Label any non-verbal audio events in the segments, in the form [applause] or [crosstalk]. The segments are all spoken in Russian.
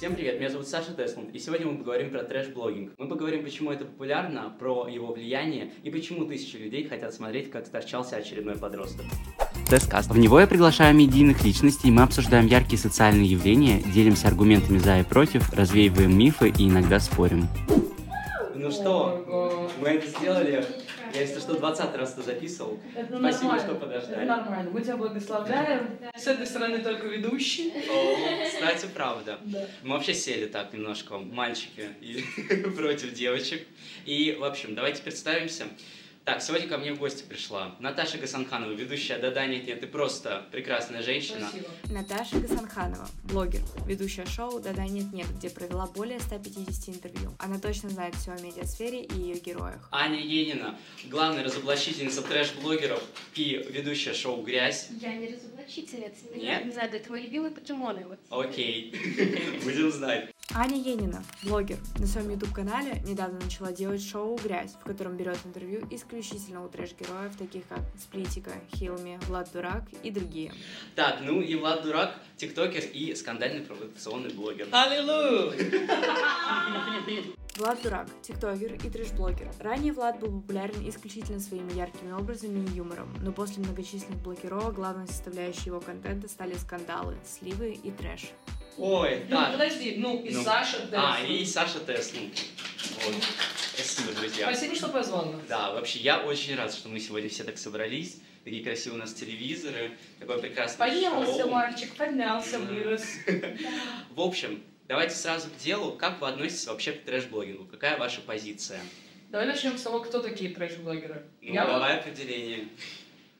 Всем привет, меня зовут Саша Тесланд, и сегодня мы поговорим про трэш-блогинг. Мы поговорим, почему это популярно, про его влияние и почему тысячи людей хотят смотреть, как торчался очередной подросток. Тесткаст. В него я приглашаю медийных личностей, мы обсуждаем яркие социальные явления, делимся аргументами за и против, развеиваем мифы и иногда спорим. Ну что, мы это сделали. Я, если что, 20 раз это записывал. Это Спасибо, нормально. что подождали. Это нормально. Мы тебя благословляем. С этой стороны только ведущий. О, кстати, правда. Да. Мы вообще сели так немножко, мальчики и [laughs] против девочек. И, в общем, давайте представимся. Так, сегодня ко мне в гости пришла Наташа Гасанханова, ведущая «Да-да, нет-нет, ты просто прекрасная женщина». Спасибо. Наташа Гасанханова, блогер, ведущая шоу «Да-да, нет-нет», где провела более 150 интервью. Она точно знает все о медиасфере и ее героях. Аня Енина, главная разоблачительница трэш-блогеров и ведущая шоу «Грязь». Я не разоблачительница. Нет? Я не знаю, это твои любимые покемоны. Вот. Окей, [laughs] будем знать. Аня Енина, блогер, на своем YouTube-канале недавно начала делать шоу «Грязь», в котором берет интервью исключительно у трэш-героев, таких как Сплитика, Хилми, Влад Дурак и другие. Так, ну и Влад Дурак, тиктокер и скандальный провокационный блогер. Аллилуйя! Влад Дурак, тиктокер и трэш-блогер. Ранее Влад был популярен исключительно своими яркими образами и юмором, но после многочисленных блокировок главной составляющей его контента стали скандалы, сливы и трэш. Ой, Ну, так. подожди, ну и Ну, Саша А, Десс. и Саша Тесла. Вот. Спасибо, друзья. Спасибо, что позвал нас. Да, вообще я очень рад, что мы сегодня все так собрались. Такие красивые у нас телевизоры, такое прекрасное Поднялся шоу. мальчик, поднялся, вырос. В общем, давайте сразу к делу. Как вы относитесь вообще к трэш-блогингу? Какая ваша позиция? Давай начнем с того, кто такие трэш-блогеры. Ну, Я вот- давай определение.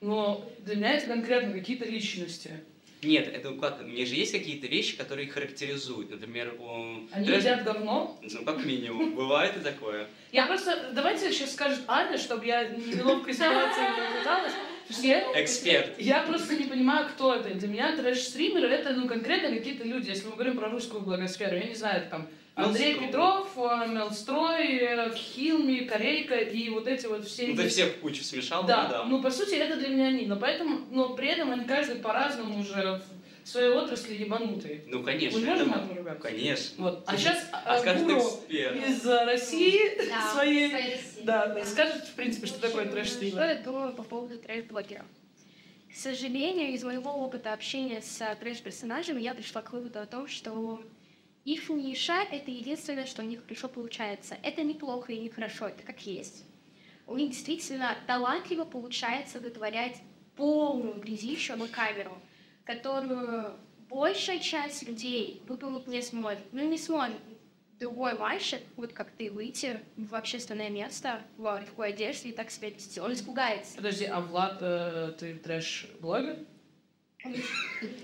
Ну, для меня это конкретно какие-то личности. Нет, это как, мне же есть какие-то вещи, которые их характеризуют. Например, у Они трэш- едят говно. Ну, как минимум. Бывает и такое. Я просто... Давайте сейчас скажет Аня, чтобы я неловкой ситуации не оказалась. Я- Эксперт. Я просто не понимаю, кто это. Для меня трэш-стримеры это ну конкретно какие-то люди. Если мы говорим про русскую благосферу, я не знаю, это там Андрей. Петров, э, Мелстрой, э, Хилми, Корейка и вот эти вот все. Ну, ты всех кучу смешал, Да, да. ну по сути это для меня они, но поэтому, но при этом они каждый по-разному уже в своей отрасли ебанутые. Ну, конечно. Мы можем это- матом ругаться? Конечно. Вот. А сейчас А Гуру из э, России Да, [laughs] своей, своей России. да, скажет в принципе, что такое Что трэш-стример. я думаю по поводу трэш-блогеров? К сожалению, из моего опыта общения с трэш-персонажами я пришла к выводу о том, что их ниша — это единственное, что у них хорошо получается. Это неплохо и не хорошо, это как есть. У них действительно талантливо получается вытворять полную грязищу на камеру, которую большая часть людей выполнить не сможет. Ну, не сможет другой мальчик, вот как ты, выйти в общественное место в легкой одежде и так себя вести. Он испугается. Подожди, а Влад, э, ты трэш-блогер?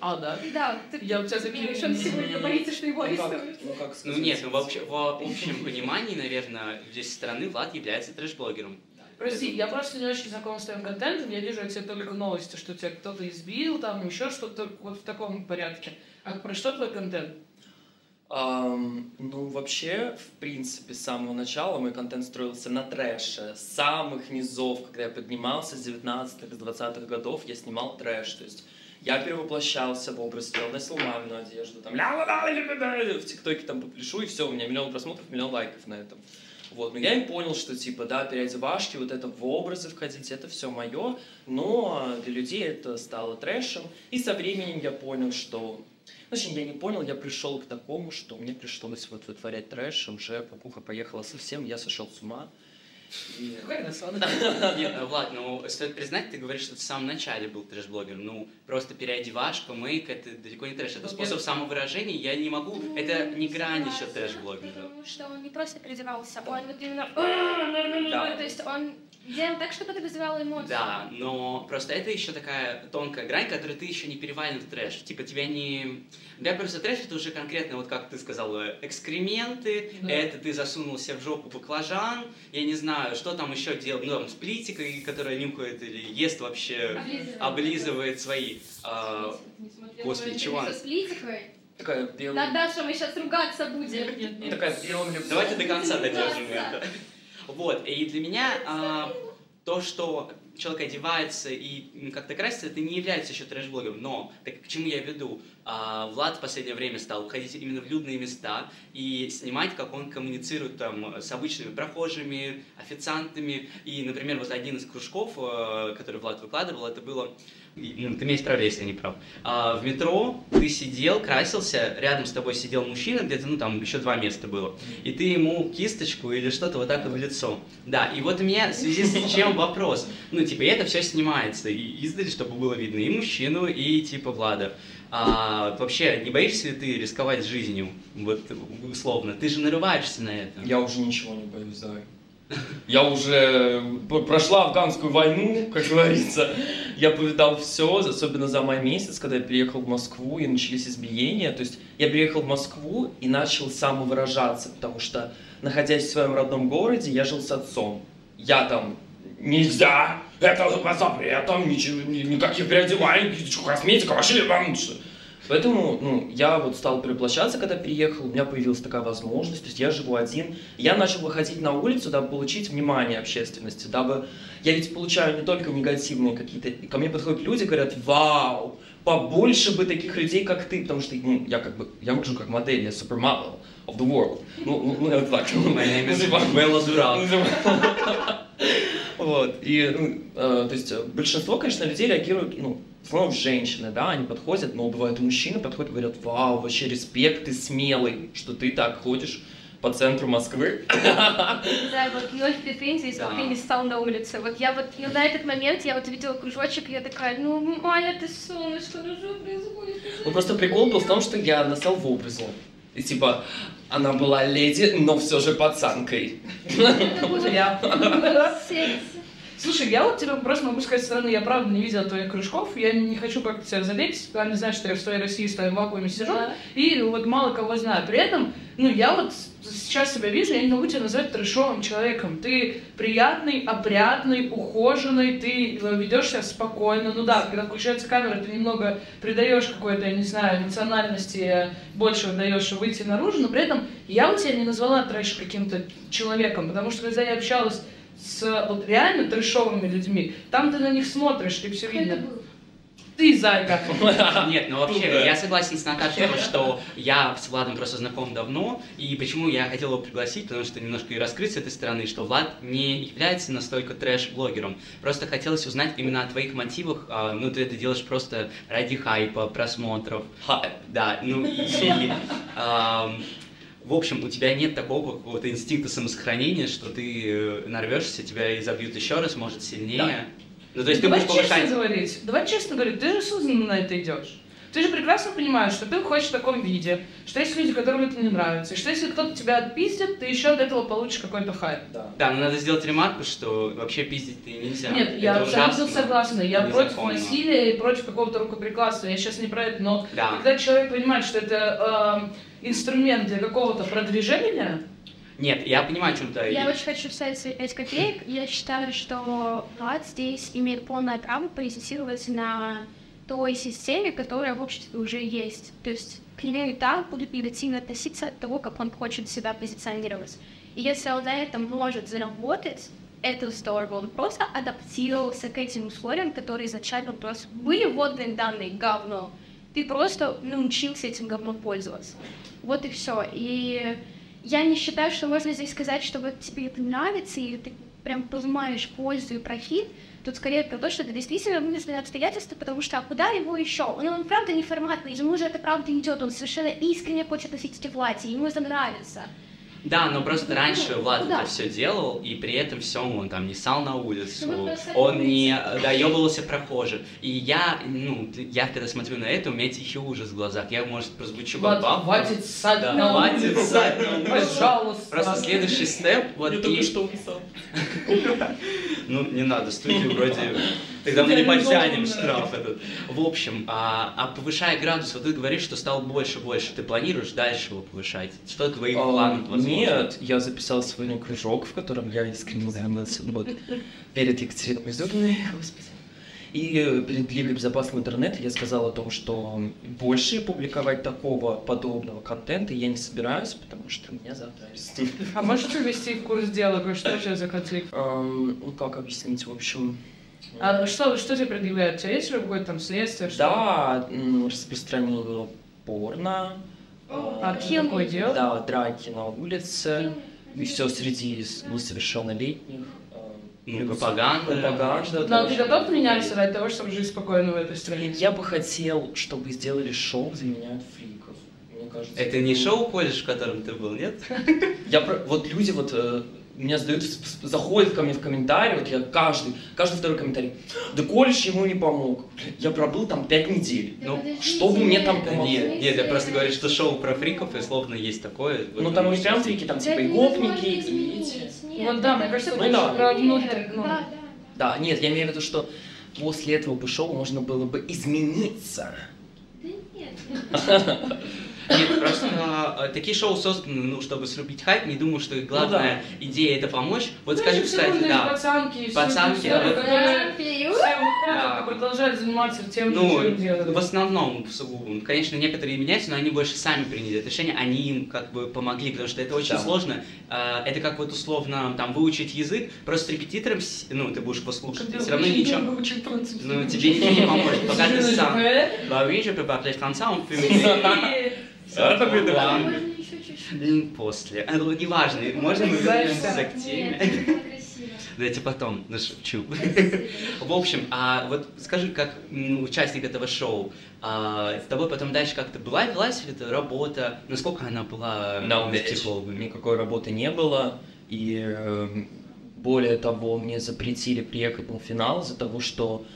А, да? Да, ты Я у тебя такие... он сегодня боится, что его арестуют. Ну как Ну нет, ну вообще в общем понимании, наверное, здесь стороны Влад является трэш-блогером. Прости, я просто не очень знакома с твоим контентом, я вижу от тебя только новости, что тебя кто-то избил, там еще что-то вот в таком порядке. А про что твой контент? Ам, ну, вообще, в принципе, с самого начала мой контент строился на трэше. С самых низов, когда я поднимался с 19-х, с 20-х годов, я снимал трэш. То есть я перевоплощался в образ, я носил мамину одежду, там, ля-ля-ля-ля-ля-ля, в ТикТоке там попляшу, и все, у меня миллион просмотров, миллион лайков на этом. Вот, но я и понял, что, типа, да, переодевашки, вот это в образы входить, это все мое, но для людей это стало трэшем, и со временем я понял, что в общем, я не понял, я пришел к такому, что мне пришлось вот вытворять трэш, уже покуха поехала совсем, я сошел с ума. Нет, э, [laughs] Влад, ну стоит признать, ты говоришь, что ты в самом начале был трэш-блогером. Ну, просто переодевашка, мейк, это далеко не трэш. Это Ну, способ самовыражения, я не могу, это не грань еще трэш-блогинга. Потому что он не просто переодевался, он вот именно... То есть он делал так, чтобы это вызывало эмоции. Да, но просто это еще такая тонкая грань, которую ты еще не перевалил в трэш. Типа тебя не... Для просто трэш это уже конкретно, вот как ты сказала, экскременты, Да. это ты засунул себе в жопу баклажан, я не знаю, что там еще делал, ну там с плитикой, которая нюхает или ест вообще, облизывает свои... а, Господи, чего она? Со сплитикой. Такая белая... Наташа, мы сейчас ругаться будем. Нет, нет, нет. Такая белая... Давайте до конца додержим это. Вот, и для меня а, то, что человек одевается и как-то красится, это не является еще трэш-блогером. Но, так к чему я веду? А, Влад в последнее время стал ходить именно в людные места и снимать, как он коммуницирует там с обычными прохожими, официантами. И, например, вот один из кружков, э, который Влад выкладывал, это было ты меня исправляй, если я не прав. А, в метро ты сидел, красился, рядом с тобой сидел мужчина, где-то, ну, там еще два места было, и ты ему кисточку или что-то вот так вот в лицо. Да, и вот у меня в связи с чем вопрос. Ну, типа, это все снимается, и издали, чтобы было видно и мужчину, и, типа, Влада. А, вообще, не боишься ли ты рисковать жизнью, вот, условно? Ты же нарываешься на это. Я уже ничего не боюсь, да. Я уже прошла афганскую войну, как говорится. Я повидал все, особенно за май месяц, когда я приехал в Москву и начались избиения. То есть я приехал в Москву и начал самовыражаться, потому что, находясь в своем родном городе, я жил с отцом. Я там нельзя, это по запретам, ничего, никаких переодеваний, косметика, вообще, что Поэтому ну, я вот стал переплощаться, когда переехал, у меня появилась такая возможность, то есть я живу один. Я начал выходить на улицу, дабы получить внимание общественности, дабы... Я ведь получаю не только негативные какие-то... Ко мне подходят люди, говорят, вау, побольше бы таких людей, как ты, потому что ну, я как бы, я выгляжу как модель, я супермодел of the world. Ну, ну, ну это так. My name is Bella [laughs] Durant. Вот, и, ну, э, то есть, большинство, конечно, людей реагируют, ну, в основном женщины, да, они подходят, но бывают мужчины подходят и говорят, вау, вообще респект, ты смелый, что ты так ходишь по центру Москвы. Да, вот ноль претензий, сколько не стал на улице. Вот я вот, ну, на этот момент я вот видела кружочек, я такая, ну, Маня, ты солнышко, ну что происходит? Ну, просто прикол был в том, что я настал в образу. И типа, она была леди, но все же пацанкой. Я. [laughs] Слушай, я вот тебе просто могу сказать со стороны, я правда не видела твоих кружков, я не хочу как-то тебя задеть, они знают, что я в своей России в своем вакууме сижу, да. и вот мало кого знаю. При этом, ну, я вот сейчас себя вижу, я не могу тебя назвать трешовым человеком. Ты приятный, опрятный, ухоженный, ты ведешь себя спокойно. Ну да, когда включается камера, ты немного придаешь какой-то, я не знаю, эмоциональности, больше даешь выйти наружу, но при этом я у тебя не назвала трэш каким-то человеком, потому что когда я общалась с вот реально трешовыми людьми, там ты на них смотришь, ты все видно. Ты, зайка. [laughs] Нет, ну вообще, я согласен с Наташей, что я с Владом просто знаком давно, и почему я хотел его пригласить, потому что немножко и раскрыть с этой стороны, что Влад не является настолько трэш-блогером. Просто хотелось узнать именно о твоих мотивах, а, ну ты это делаешь просто ради хайпа, просмотров. Хайп. Да, ну и... [laughs] в общем, у тебя нет такого какого-то инстинкта самосохранения, что ты э, нарвешься, тебя изобьют еще раз, может, сильнее. Да. Ну, то есть Давай ты будешь честно повышать... говорить, давай честно говорить, ты же осознанно на это идешь. Ты же прекрасно понимаешь, что ты хочешь в таком виде, что есть люди, которым это не нравится, и что если кто-то тебя отпиздит, ты еще от этого получишь какой-то хайп. Да. да, но надо сделать ремарку, что вообще пиздить ты нельзя. Нет, это я абсолютно согласна. Я против насилия и против какого-то рукоприкладства. Я сейчас не про это, но да. когда человек понимает, что это э, инструмент для какого-то продвижения, нет, я понимаю, о чем ты. Я очень хочу вставить 5 копеек. Я считаю, что Влад здесь имеет полное право позиционировать на той системе, которая в обществе уже есть. То есть к так будут негативно относиться от того, как он хочет себя позиционировать. И если он на этом может заработать, это здорово. Он просто адаптировался к этим условиям, которые изначально просто были вводные данные говно. Ты просто научился этим говном пользоваться. Вот и все. И я не считаю, что можно здесь сказать, что вот тебе это нравится, и ты прям понимаешь пользу и профит. Тут скорее про то, что это действительно вынужденное обстоятельство, потому что а куда его еще? Он, он правда неформатный, ему же это правда идет, он совершенно искренне хочет носить эти платья, ему это нравится. Да, но просто раньше Влад Куда? это все делал, и при этом всем он там не сал на улицу, ну, он не доебывался прохожим. И я, ну, я когда смотрю на это, у меня тихий ужас в глазах. Я, может, прозвучу как бабка. Хватит ссать да, на хватит ссать на улицу. Пожалуйста. Просто следующий степ, вот Я и... только что. [laughs] Ну, не надо, студию вроде... [laughs] Тогда мы не потянем штраф этот. В общем, а, а повышая градус, вот ты говоришь, что стал больше-больше. Ты планируешь дальше его повышать? Что твои планы, возможно? Нет, я записал свой кружок, в котором я искренне занимался вот, перед Екатериной Изюминой, господи. И перед Лигой безопасного интернета я сказал о том, что больше публиковать такого подобного контента я не собираюсь, потому что меня завтра арестуют. А можешь ввести в курс дела, что сейчас за конфликт? Ну, как объяснить, в общем... А что, что тебе предъявляют? У тебя есть какое-то там следствие? что- Да, распространил порно, А ты такое делал? да, драки на улице, и все среди несовершеннолетних. Ну, пропаганда. Пропаганда. Но ты готов меняться ради того, чтобы жить спокойно в этой стране? Я бы хотел, чтобы сделали шоу где меняют фриков. Мне кажется, Это не было- шоу колледж, в котором ты был, нет? Я про- вот люди вот э, меня задают, заходят ко мне в комментарии, вот я каждый, каждый второй комментарий. Да колледж ему не помог. Я пробыл там пять недель. Ну, что бы мне там помогло? Нет, нет, я просто говорю, что шоу про фриков, и словно есть такое. Ну там не есть. прям фрики, там типа и гопники, и эти. Вот да, мне кажется, Ну больше да. про внутрь, ну. Да, да. Да, нет, я имею в виду, что после этого бы шоу можно было бы измениться. Да нет. [laughs] Нет, просто а, такие шоу созданы, ну, чтобы срубить хайп. Не думаю, что их главная идея это помочь. Вот скажи, кстати, да. пацанки, Пацанки, а продолжают заниматься тем, же, Ну, чем делают. в основном, сугубо. Ну, Конечно, некоторые меняются, но они больше сами приняли это решение, они им как бы помогли, потому что это очень Да. сложно. А, Это как вот условно там выучить язык, просто с репетитором, ну, ты будешь послушать, Когда все равно ничего. Ну, тебе ничего не поможет, пока ты сам. Bah oui, je peux parler français, on peut да. Можно еще чуть-чуть. М, После. А, ну, неважно, можно мы вернемся к теме? Давайте потом, ну шучу. В общем, а вот скажи, как участник этого шоу, а, с тобой потом дальше как-то была, велась ли эта работа, насколько она была No, психологами? Никакой работы не было, и эм, более того, мне запретили приехать на финал из-за того, что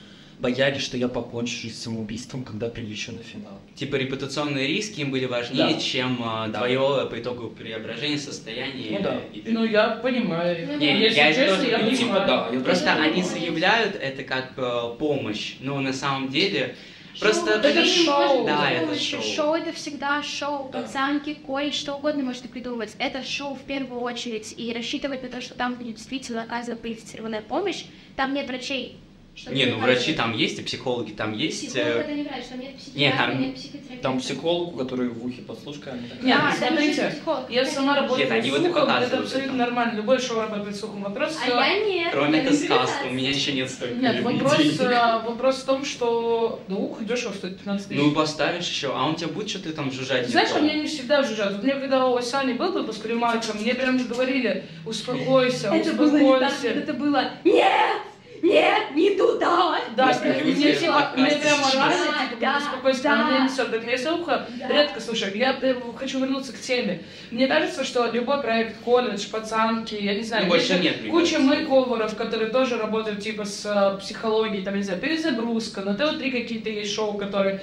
боялись, что я покончу жизнь самоубийством, когда прилечу на финал. Типа репутационные риски им были важнее, Да. чем а, Да. твое по итогу преображение состояния. Ну да. и- Ну, я понимаю. Ну, Не, Если я это честно, тоже я понимаю. понимаю. да, я Просто Это они не заявляют это как э, помощь, но на самом деле просто Шоу, это не шоу. Да, это шоу. Шоу это всегда шоу. Да. Пацанки, колледж, что угодно можете придумать. Это шоу в первую очередь. И рассчитывать на то, что там будет действительно оказывать квалифицированная помощь, там нет врачей. Чтобы Не, ну оказывать. врачи там есть, и психологи там есть. Психолог э, это не врач, там нет Не, психиатра, там- нет психотерапевта. Там психолог, который в ухе подслушка. Нет, Да, ну, там смотрите, я сама работаю Нет, они с вот слухом, это абсолютно это. нормально. Любой шоу работает с слухом. Вопрос А э, я нет. Кроме это сказка, у меня еще нет столько Нет, людей. вопрос, э, вопрос в том, что да ухо дешево стоит 15 тысяч. Ну, поставишь еще, а он тебе будет что-то там жужжать? Знаешь, у меня не всегда жужжат. Вот Мне когда у Сани был выпуск Ремарка, мне прям говорили, успокойся, Это было не так, успокойся. это было «Нет! Нет, не туда!» Да, мне, люди мне, типа, прямо сейчас. рано, Да, типа, да, успокойся, да. а мне несет. Так я ухо Да. редко слушаю. Я хочу вернуться к теме. Мне кажется, что любой проект, колледж, пацанки, я не знаю, Ну, больше нет, куча мейковеров, которые тоже работают типа с э, психологией, там, не знаю, перезагрузка, на ТО-3 какие-то есть шоу, которые,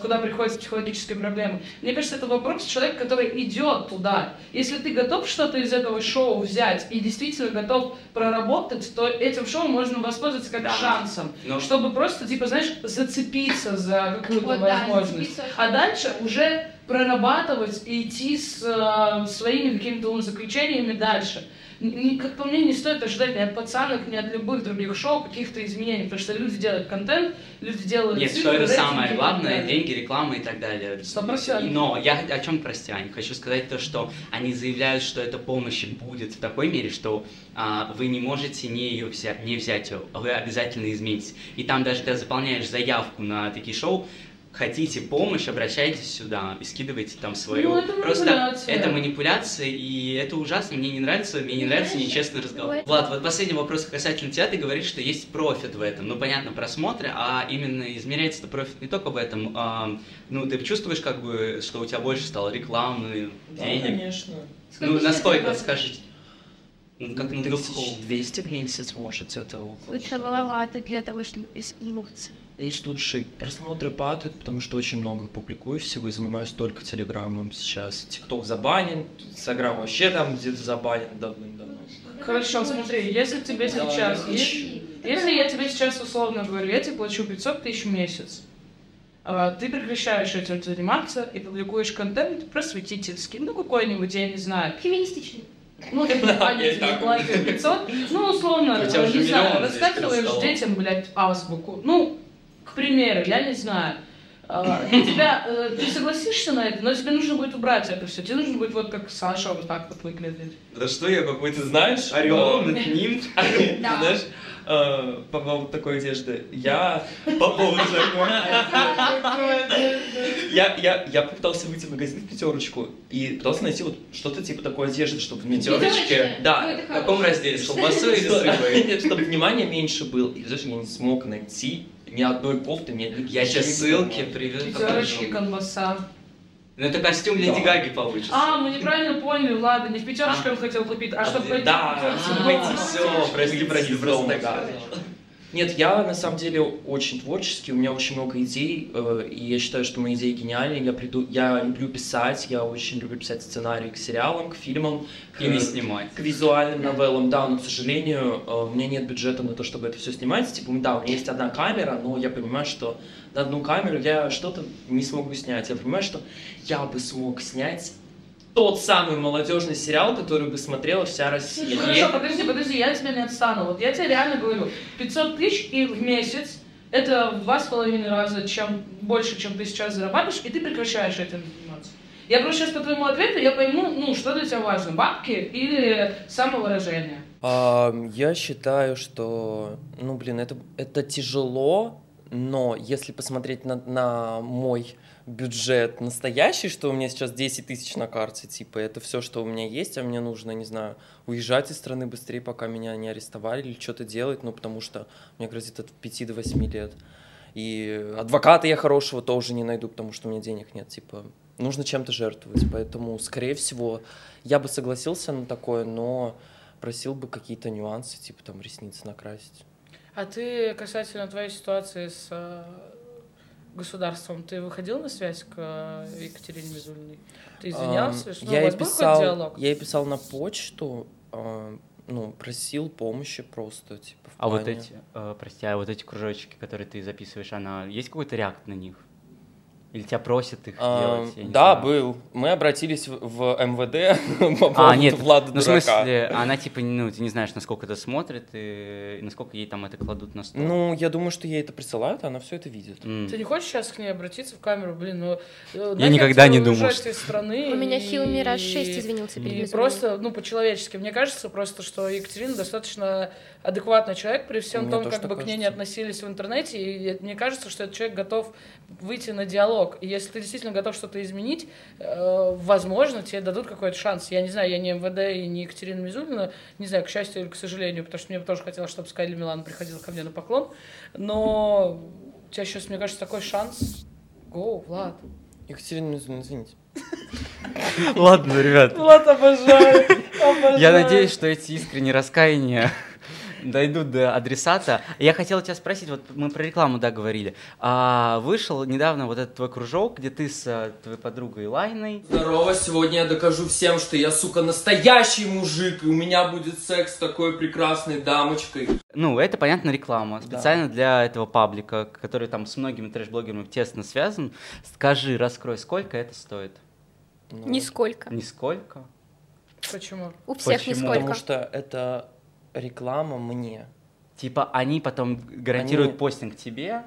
куда приходят с психологической проблемой. Мне кажется, это вопрос человека, который идет туда. Если ты готов что-то из этого шоу взять и действительно готов проработать, то этим шоу можно воспользоваться как Да. шансом, Но- чтобы просто, типа, знаешь, зацепиться за какую-то Вот, да, возможность. зацепиться. А дальше уже прорабатывать и идти с э, своими какими-то умозаключениями дальше. Как по мне, не стоит ожидать ни от пацанок, ни от любых других шоу каких-то изменений, потому что люди делают контент, люди делают Нет, цифры, что это самое главное, деньги, реклама и так далее. Сто процентов. Но я о чем простиане? Хочу сказать то, что они заявляют, что эта помощь будет в такой мере, что а, вы не можете не ее взять, не взять ее, вы обязательно измените. И там даже когда заполняешь заявку на такие шоу, хотите помощь, обращайтесь сюда и скидывайте там свою. Ну, это Просто манипуляция. это манипуляция, и это ужасно, мне не нравится, мне не нравится нечестный разговор. Ой. Влад, вот последний вопрос касательно тебя, ты говоришь, что есть профит в этом. Ну, понятно, просмотры, а именно измеряется это профит не только в этом. а, ну, ты чувствуешь, как бы, что у тебя больше стало рекламы, Да, денег? конечно. Ну, Сколько насколько, скажите? Ну, как на духовку. 200 в месяц, может, это около. Это маловато для того, чтобы измениться. Есть лучшие просмотры падают, потому что очень много публикую всего и занимаюсь только телеграммом сейчас. Тикток забанен, Инстаграм вообще там где-то забанен давным-давно. Хорошо, смотри, если тебе Да, сейчас... Если, если я тебе сейчас условно говорю, я тебе плачу 500 тысяч в месяц, а, ты прекращаешь этим заниматься и публикуешь контент просветительский, ну какой-нибудь, я не знаю, Феминистичный. Ну, [laughs] так платят 500, ну, условно, не знаю, столом. детям, блядь, азбуку. Ну, примеру, я не знаю. А, и тебя, э, ты согласишься на это, но тебе нужно будет убрать это все. Тебе нужно будет вот как Саша вот так вот выглядеть. Да что я какой-то, Знаешь, орел э, над ним? [laughs] Знаешь, э, по поводу такой одежды. Я по поводу я, я, я попытался выйти в магазин в пятерочку и пытался найти вот что-то типа такой одежды, чтобы в пятерочке. Да, В каком разделе? С колбасой или? Нет, чтобы внимание меньше было. И даже я не смог найти ни одной кофты, одной Я сейчас ссылки приведу. Пятерочки, колбаса. Ну это костюм Леди Да. Гаги получится. А, мы неправильно поняли, ладно, не в пятерочке он хотел купить, а чтобы пойти Да, в пятерочку. чтобы пойти, Да. всё, прости, прости, просто Нет, я на самом деле очень творческий, у меня очень много идей, э, и я считаю, что мои идеи гениальные. Я, приду, я люблю писать, я очень люблю писать сценарии к сериалам, к фильмам, к, И не снимать. к визуальным новеллам, да, но, к сожалению, э, у меня нет бюджета на то, чтобы это все снимать. Типа, да, у меня есть одна камера, но я понимаю, что на одну камеру я что-то не смогу снять. Я понимаю, что я бы смог снять тот самый молодежный сериал, который бы смотрела вся Россия. Хорошо, подожди, подожди, я тебя не отстану. Вот я тебе реально говорю, 500 тысяч и в месяц это в два с половиной раза чем больше, чем ты сейчас зарабатываешь, и ты прекращаешь этим заниматься. Я просто сейчас по твоему ответу, я пойму, ну, что для тебя важно, бабки или самовыражение. А, я считаю, что, ну, блин, это, это тяжело, но если посмотреть на, на мой бюджет настоящий, что у меня сейчас 10 тысяч на карте, типа, это все, что у меня есть, а мне нужно, не знаю, уезжать из страны быстрее, пока меня не арестовали или что-то делать, ну, потому что мне грозит от 5 до 8 лет. И адвоката я хорошего тоже не найду, потому что у меня денег нет, типа, нужно чем-то жертвовать, поэтому, скорее всего, я бы согласился на такое, но просил бы какие-то нюансы, типа там ресницы накрасить. А ты касательно твоей ситуации с э, государством, ты выходил на связь к э, Екатерине Мизулиной? Ты извинялся? Ам, Что, у я ей писал, диалог? я ей писал на почту, а, ну, просил помощи просто, типа, в А вот плане- эти, э, прости, а вот эти кружочки, которые ты записываешь, она есть какой-то реакт на них? Или тебя просят их Ам, делать? да, знаю. был. Мы обратились в, в МВД [laughs] по А, поводу нет, Влада ну, в дурака. смысле, она типа, ну, ты не знаешь, насколько это смотрит и насколько ей там это кладут на стол. Ну, я думаю, что ей это присылают, она все это видит. Ты не хочешь сейчас к ней обратиться в камеру? Блин, ну... Я никогда не думал, что- страны У меня Хилми раз шесть извинился перед И просто, ну, по-человечески. Мне кажется просто, что Екатерина достаточно адекватный человек при всем Мне том, как бы к ней не кажется. относились в интернете. И мне кажется, что этот человек готов выйти на диалог. И если ты действительно готов что-то изменить, э, возможно, тебе дадут какой-то шанс. Я не знаю, я не МВД и не Екатерина Мизулина, не знаю, к счастью или к сожалению, потому что мне бы тоже хотелось, чтобы Скайли Милан приходила ко мне на поклон. Но у тебя сейчас, мне кажется, такой шанс. Го, Влад. Екатерина Мизулина, извините. Ладно, ребят, Влад, обожаю. я надеюсь, что эти искренние раскаяния дойдут до адресата. Я хотел тебя спросить, вот мы про рекламу, да, говорили. А, вышел недавно вот этот твой кружок, где ты с э, твоей подругой Лайной. Здорово, сегодня я докажу всем, что я, сука, настоящий мужик, и у меня будет секс с такой прекрасной дамочкой. Ну, это, понятно, реклама. Специально для этого паблика, который там с многими трэш-блогерами тесно связан. Скажи, раскрой, сколько это стоит? Ну, Нисколько. Нисколько. Почему? У всех Почему? нисколько. Потому что это реклама мне. Типа они потом гарантируют Они- постинг тебе.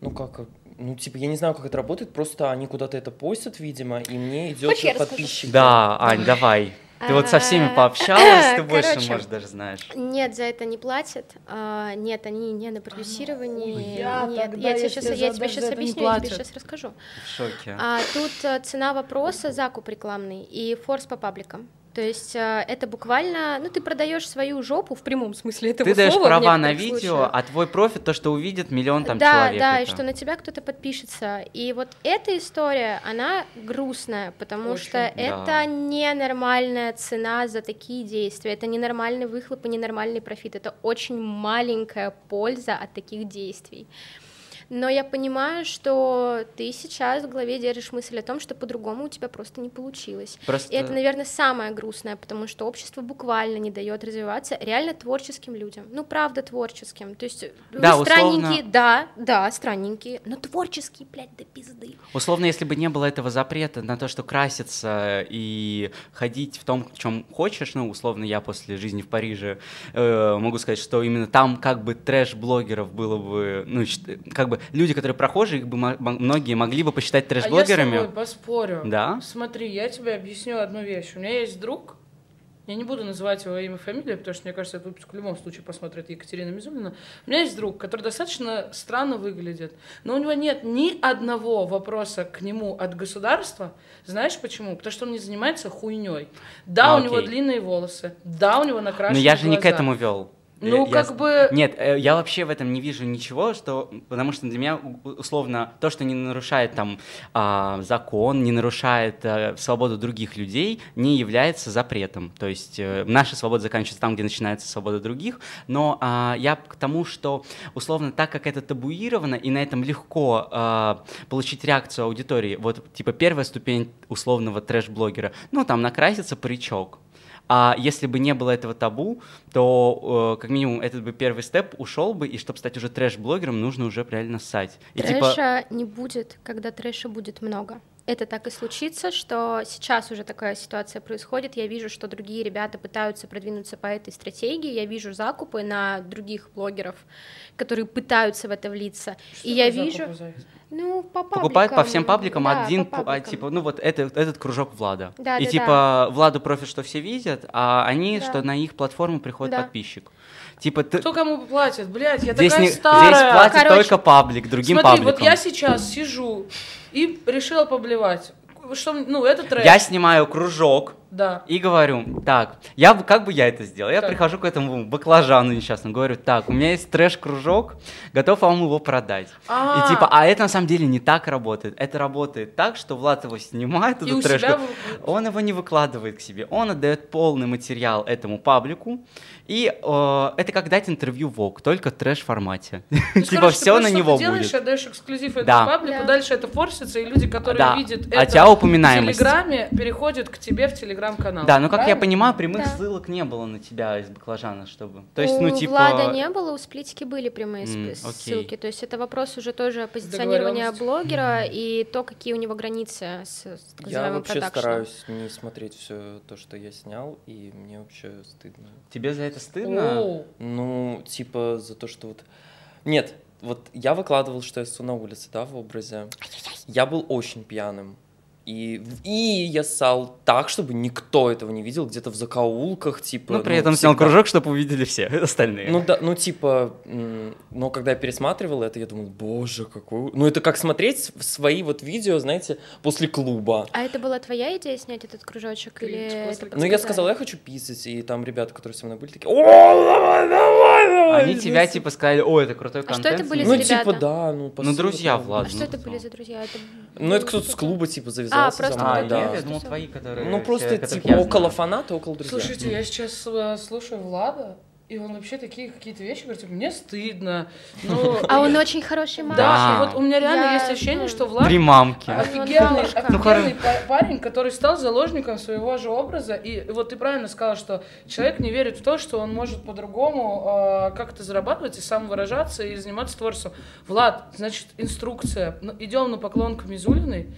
Ну как, ну типа я не знаю, как это работает, просто они куда-то это постят, видимо, и мне идет Хочешь, подписчик. Да, Ань, давай. Ты вот со всеми А, пообщалась, ты [laughs] больше, короче. может, даже знаешь. Нет, за это не платят. А, нет, они не на продюсировании. я нет, тогда, я тебе сейчас, я тебе сейчас объясню, я тебе сейчас расскажу. В шоке. А, тут э, цена вопроса закуп рекламный и форс по пабликам. То есть э, это буквально, ну ты продаешь свою жопу в прямом смысле этого Ты даешь слова в права на видео, случаях. а твой профит, то, что увидит миллион там да, человек. да, и это. что на тебя кто-то подпишется. И вот эта история, она грустная, потому Очень. что Да. это ненормальная цена за такие действия, это ненормальный выхлоп и ненормальный профит, это очень маленькая польза от таких действий. Но я понимаю, что ты сейчас в голове держишь мысль о том, что по-другому у тебя просто не получилось. Просто... И это, наверное, самое грустное, потому что общество буквально не дает развиваться реально творческим людям. Ну, правда, творческим. То есть Да, вы условно- странненькие, да, да, странненькие, но творческие, блядь, до пизды. Условно, если бы не было этого запрета на то, что краситься и ходить в том, в чем хочешь, ну, условно, я после жизни в Париже э, могу сказать, что именно там как бы трэш-блогеров было бы, ну, как бы люди, которые прохожие, их бы многие могли бы посчитать трэш-блогерами. А я с тобой поспорю. Да? Смотри, я тебе объясню одну вещь. У меня есть друг, Я не буду называть его имя и фамилию, потому что, мне кажется, этот выпуск в любом случае посмотрит Екатерина Мизулина. У меня есть друг, который достаточно странно выглядит, но у него нет ни одного вопроса к нему от государства. Знаешь почему? Потому что он не занимается хуйней. Да, А, у него окей. длинные волосы, да, у него накрашены Но я же не к глаза. этому вел. Ну, Я- как я- бы- Нет, э, я вообще в этом не вижу ничего, что... Потому что для меня, условно, то, что не нарушает там а, закон, не нарушает э, свободу других людей, не является запретом. То есть э, наша свобода заканчивается там, где начинается свобода других. Но а, я к тому, что, условно, так как это табуировано, и на этом легко а, получить реакцию аудитории, вот, типа, первая ступень условного трэш-блогера, ну, там, накрасится паричок, а если бы не было этого табу, то э, как минимум этот бы первый степ ушел бы, и чтобы стать уже трэш-блогером, нужно уже реально ссать. И типа, Трэша не будет, когда трэша будет много. Это так и случится, что сейчас уже такая ситуация происходит. Я вижу, что другие ребята пытаются продвинуться по этой стратегии. Я вижу закупы на других блогеров, которые пытаются в это влиться. Что и я вижу, ну, по покупают по пабликам, всем пабликам да, один, по а, пабликам. типа, ну вот это, этот кружок Влада. Да, и да, типа Владу профит, что все видят, а они, Да. что на их платформу приходит Да. подписчик. Типа ты... Кто кому платит? Блядь, я Здесь, такая не, старая. здесь платит Короче, только паблик, другим Смотри, пабликам. вот я сейчас сижу и решила поблевать. Что, ну, это трэш. Я снимаю кружок, Да. И говорю, так, я бы, как бы я это сделал? Я Так. прихожу к этому баклажану несчастному, говорю, так, у меня есть трэш-кружок, готов вам его продать. А. И типа, а это на самом деле не так работает. Это работает так, что Влад его снимает, И этот у трэш, себя... он его не выкладывает к себе, он отдает полный материал этому паблику, и э, это как дать интервью ВОК, только в трэш-формате. Есть, [laughs] Типа короче, все на него ты делаешь, будет. отдаешь эксклюзив этому Да. паблику, Да. дальше это форсится, и люди, которые Да. видят А это в. Телеграме, переходят к тебе в Телеграм-канал. Да, ну как я Правильно? понимаю, прямых Да. ссылок не было на тебя из баклажана, чтобы. То есть, у ну, типа. Влада не было, у Сплитики были прямые окей. ссылки. То есть это вопрос уже тоже позиционирования блогера и то, какие у него границы с, с так Я вообще продакшеном. стараюсь не смотреть все то, что я снял, и мне вообще стыдно. Тебе за это стыдно? Оу. Ну, типа за то, что вот... Нет, вот я выкладывал, что я ссу на улице, да, в образе. Я был очень пьяным. И, и я ссал так, чтобы никто этого не видел, где-то в закоулках, типа... Ну, при этом снял всегда. кружок, чтобы увидели все [laughs] остальные. Ну да, ну типа, но когда я пересматривал это, я думал, боже, какой... у-». Ну это как смотреть свои вот видео, знаете, после клуба. А это была твоя идея снять этот кружочек или это. Ну я сказал, я хочу писать, и там ребята, которые со мной были, такие, о, давай, давай, давай. Они тебя типа сказали, о, это крутой А что контент. это были Ну за типа ребята? да, ну по Ну, сути, друзья. Влад. А что это были за друзья? Это Ну это кто-то с клуба типа завязался просто за А, мной, нет, да. я думал, твои, которые... Ну просто все, типа около знаю. фаната, около друзей. Слушайте, я сейчас э, слушаю Влада, и он вообще такие какие-то вещи говорит, типа, мне стыдно. Ну, [laughs] А он очень хороший мальчик. Да, Да. вот у меня реально Я, есть ощущение, ну, что Влад Три мамки. А, офигенный, па- парень, который стал заложником своего же образа. И вот ты правильно сказал, что человек не верит в то, что он может по-другому э, как-то зарабатывать и самовыражаться и заниматься творчеством. Влад, значит, инструкция. Ну, идем на поклон к Мизулиной,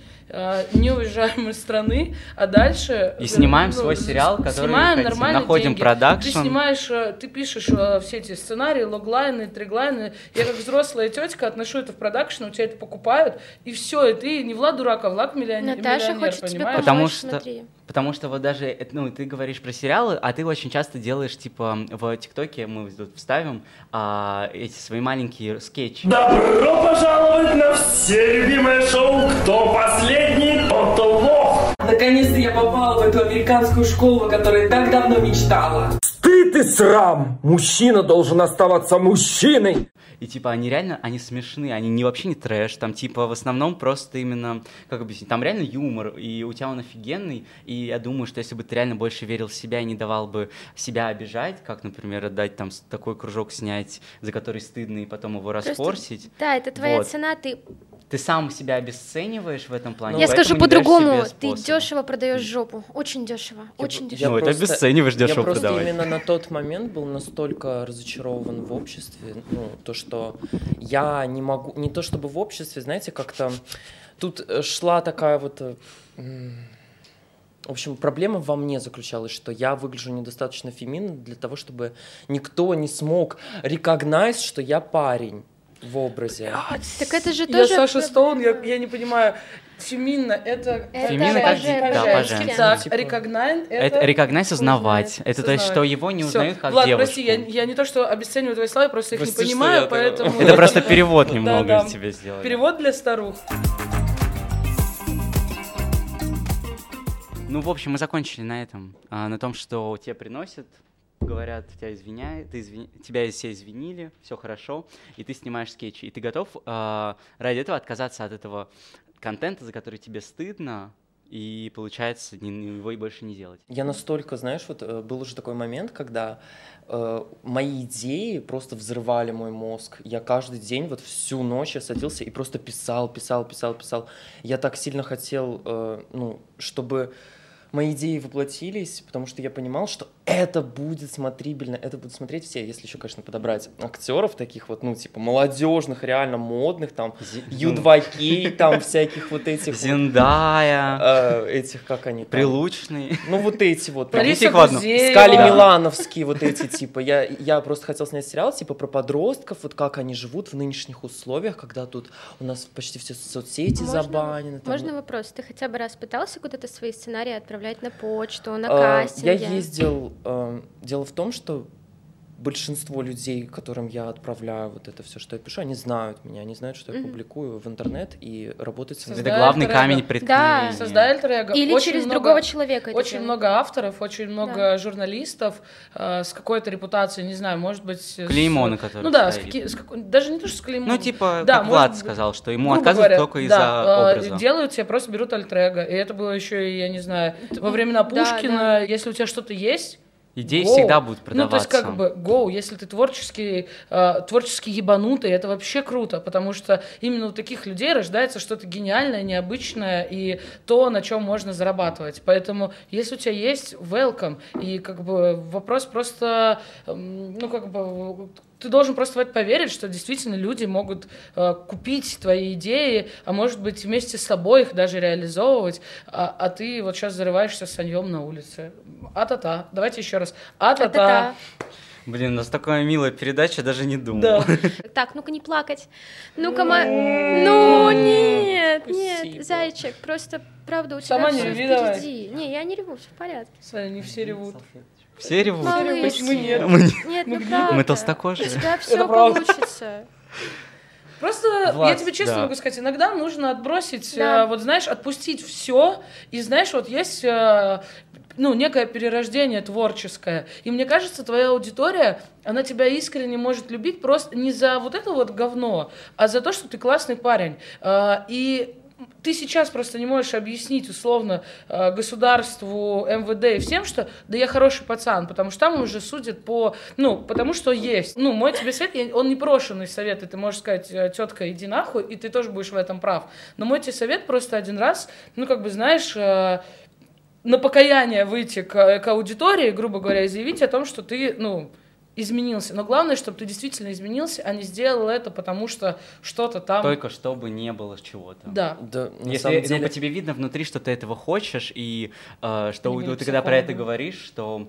не уезжаем из страны, а дальше... И э, снимаем ну, свой сериал, который снимаем хотим. Находим деньги. продакшн. Ты снимаешь, э, ты пишешь э, все эти сценарии, логлайны, триглайны. Я как взрослая тетка отношу это в продакшн, у тебя это покупают, и все, и ты не Влад дурак, а Влад миллионер, Наташа миллионер, хочет тебе понимаешь? помочь, Потому что- смотри. Потому что вот даже, э, ну, ты говоришь про сериалы, а ты очень часто делаешь, типа, в ТикТоке, мы тут вставим, а, эти свои маленькие скетчи. Добро пожаловать на все любимое шоу «Кто последний, тот лох». Наконец-то я попала в эту американскую школу, о которой так давно мечтала. Стыд и срам! Мужчина должен оставаться мужчиной! И типа они реально, они смешные, они не вообще не трэш, там типа в основном просто именно, как объяснить, там реально юмор, и у тебя он офигенный, и я думаю, что если бы ты реально больше верил в себя и не давал бы себя обижать, как, например, отдать там такой кружок снять, за который стыдно, и потом его Просто- распорсить, Да, это твоя Вот. цена, ты... ты сам себя обесцениваешь в этом плане. я поэтому скажу по-другому, ты дешево продаешь жопу. Очень дешево, Я очень дешево. Ну, это просто- обесцениваешь дешево Я просто продавать. именно на тот момент был настолько разочарован в обществе, ну, то, что я не могу, не то чтобы в обществе, знаете, как-то тут э, шла такая вот... э, В общем, проблема во мне заключалась, что я выгляжу недостаточно феминно для того, чтобы никто не смог рекогнать, что я парень в образе. Так это же Я тоже... Саша Стоун, я, я не понимаю, Феминно это... Это Феминно как по-женски. да. Так, Типа- recognize Это это... recognize узнавать. Это то есть, что его не узнают как Влад, девушку. прости, я, я не то, что обесцениваю твои слова, я просто их Прости, не понимаю, я поэтому... Это [laughs] просто перевод немного тебя сделали. Перевод для старух. Ну, в общем, мы закончили на этом. А, на том, что тебе приносят, говорят, тебя извиняют, ты извини- тебя все извинили, все хорошо, и ты снимаешь скетчи. И ты готов а, ради этого отказаться от этого контента, за который тебе стыдно, и получается его и больше не делать. Я настолько, знаешь, вот э, был уже такой момент, когда э, мои идеи просто взрывали мой мозг. Я каждый день, вот всю ночь я садился и просто писал, писал, писал, писал. Я так сильно хотел, э, ну, чтобы мои идеи воплотились, потому что я понимал, что это будет смотрибельно, это будут смотреть все, если еще, конечно, подобрать актеров таких вот, ну, типа, молодежных, реально модных, там, Ю2К, [laughs] там, всяких вот этих вот, Зендая, э, этих, как они? Прилучный. Ну, вот эти вот. Скали Милановские вот эти, типа, я, я просто хотел снять сериал, типа, про подростков, вот как они живут в нынешних условиях, когда тут у нас почти все соцсети забанены. Можно вопрос? Ты хотя бы раз пытался куда-то свои сценарии отправлять на почту, на А, кастинги? Я ездил, э, дело в том, что большинство людей, которым я отправляю вот это все, что я пишу, они знают меня, они знают, что я Мгм. публикую в интернет и работать со мной. Это Да, главный камень преткновения. Создай альтер-эго. Или Очень через много- другого человека. это Очень делать. много авторов, очень много журналистов э, с какой-то репутацией, не знаю, может быть... с- Клеймо, на котором Ну да, с каки- с какой- даже не то, что с клеймом. Ну, типа, Да, как Влад может, сказал, что ему отказывают говоря, только из-за да, э, образа. делают тебе, просто берут альтер И это было еще, и, я не знаю, во времена Да, Пушкина, да. если у тебя что-то есть, Идеи Go. всегда будут Ну, то продаваться. есть, как бы, go, если ты творческий, э, творчески ебанутый, это вообще круто, потому что именно у таких людей рождается что-то гениальное, необычное, и то, на чем можно зарабатывать. Поэтому, если у тебя есть, welcome, и как бы вопрос просто, ну, как бы, ты должен просто в это поверить, что действительно люди могут э, купить твои идеи, а может быть вместе с тобой их даже реализовывать, а, а ты вот сейчас зарываешься саньем на улице. А-та-та. Давайте еще раз. А-та-та. Блин, у нас такая милая передача, даже не думал. Да. [laughs] Так, ну-ка не плакать. Ну-ка, ма... Ну, нет, Спасибо. нет, зайчик, просто, правда, у тебя Сама не давай. впереди. Не, я не реву, все в порядке. Саня, не все ревут. Все ревут. Малышки. Почему нет? Мы, не- Нет, ну Мы правда. мы толстокожие. У тебя все получится. Просто Влад, я тебе честно да. могу сказать, иногда нужно отбросить, Да. э, вот знаешь, отпустить все, и знаешь, вот есть э, ну, некое перерождение творческое. И мне кажется, твоя аудитория, она тебя искренне может любить просто не за вот это вот говно, а за то, что ты классный парень. Э, И ты сейчас просто не можешь объяснить условно э, государству, МВД и всем, что да я хороший пацан, потому что там уже судят по, ну, потому что есть. Ну, мой тебе совет, он не прошенный совет, и ты можешь сказать, тетка, иди нахуй, и ты тоже будешь в этом прав. Но мой тебе совет просто один раз, ну, как бы, знаешь, э, на покаяние выйти к, к аудитории, грубо говоря, и заявить о том, что ты, ну, изменился. Но главное, чтобы ты действительно изменился, а не сделал это, потому что что-то там... Только чтобы не было чего-то. Да. Да, на Если самом ну, деле... по тебе видно внутри, что ты этого хочешь, и э, что вот ты когда про это говоришь, что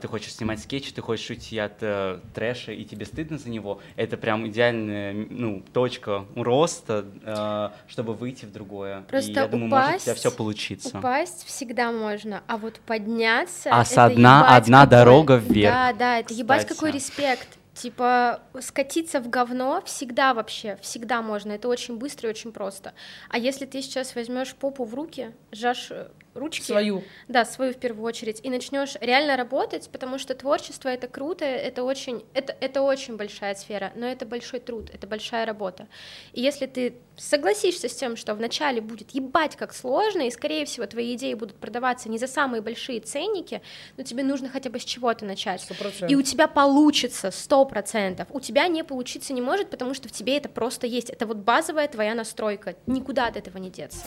ты хочешь снимать скетчи, ты хочешь уйти от э, трэша, и тебе стыдно за него, это прям идеальная ну, точка роста, э, чтобы выйти в другое. и Просто я думаю, может у тебя упасть- все получится. Упасть всегда можно, а вот подняться... А со дна одна какой- дорога вверх, Да, да, это ебать какой кстати. респект. Типа, скатиться в говно всегда вообще, всегда можно. Это очень быстро и очень просто. А если ты сейчас возьмешь попу в руки, сжашь э, ручки, Свою. да, свою в первую очередь, и начнешь реально работать, потому что творчество это круто, это очень, это, это очень большая сфера, но это большой труд, это большая работа. И если ты согласишься с тем, что вначале будет ебать как сложно, и скорее всего твои идеи будут продаваться не за самые большие ценники, но тебе нужно хотя бы с чего-то начать. Сто процентов. И у тебя получится сто процентов. У тебя не получиться не может, потому что в тебе это просто есть. Это вот базовая твоя настройка. Никуда от этого не деться.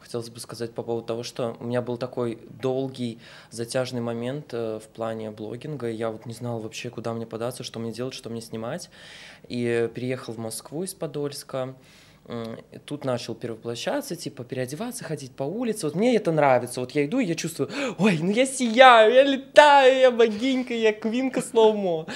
Хотелось бы сказать по поводу того, что у меня был такой долгий, затяжный момент э, в плане блогинга. Я вот не знал вообще, куда мне податься, что мне делать, что мне снимать. И переехал в Москву из Подольска. тут начал перевоплощаться, типа переодеваться, ходить по улице. Вот мне это нравится. Вот я иду, и я чувствую, ой, ну я сияю, я летаю, я богинька, я квинка слоумо.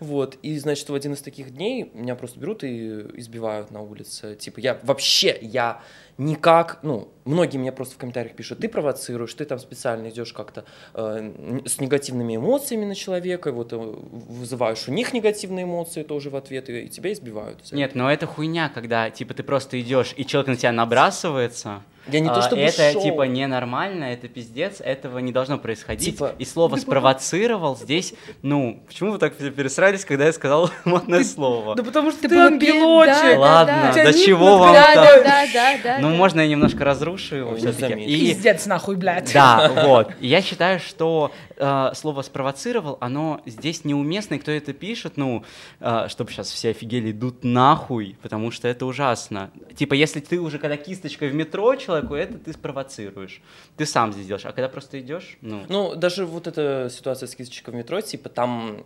Вот. И, значит, в один из таких дней меня просто берут и избивают на улице. Типа я вообще, я никак, ну, многие мне просто в комментариях пишут, ты провоцируешь, ты там специально идешь как-то э, с негативными эмоциями на человека, и вот э, вызываешь у них негативные эмоции тоже в ответ, и, и тебя избивают. Нет, но это хуйня, когда, типа, ты просто идешь, и человек на тебя набрасывается. Я не то а, чтобы Это, шоу. типа, ненормально, это пиздец, этого не должно происходить. Типа- И слово «спровоцировал» здесь, ну, почему вы так пересрались, когда я сказал [laughs] модное слово? Да потому что ты, был ангелочек. Ладно, до чего вам Да, так? да, да, да, да. Ну, можно я немножко разрушу его Ой, не все-таки? заметил. И Пиздец, нахуй, блядь. Да, вот. Я считаю, что э, слово спровоцировал, оно здесь неуместно, и кто это пишет, ну, э, чтобы сейчас все офигели, идут нахуй, потому что это ужасно. Типа, если ты уже когда кисточкой в метро человеку, это ты спровоцируешь. Ты сам здесь делаешь. А когда просто идешь, ну. Ну, даже вот эта ситуация с кисточкой в метро, типа, там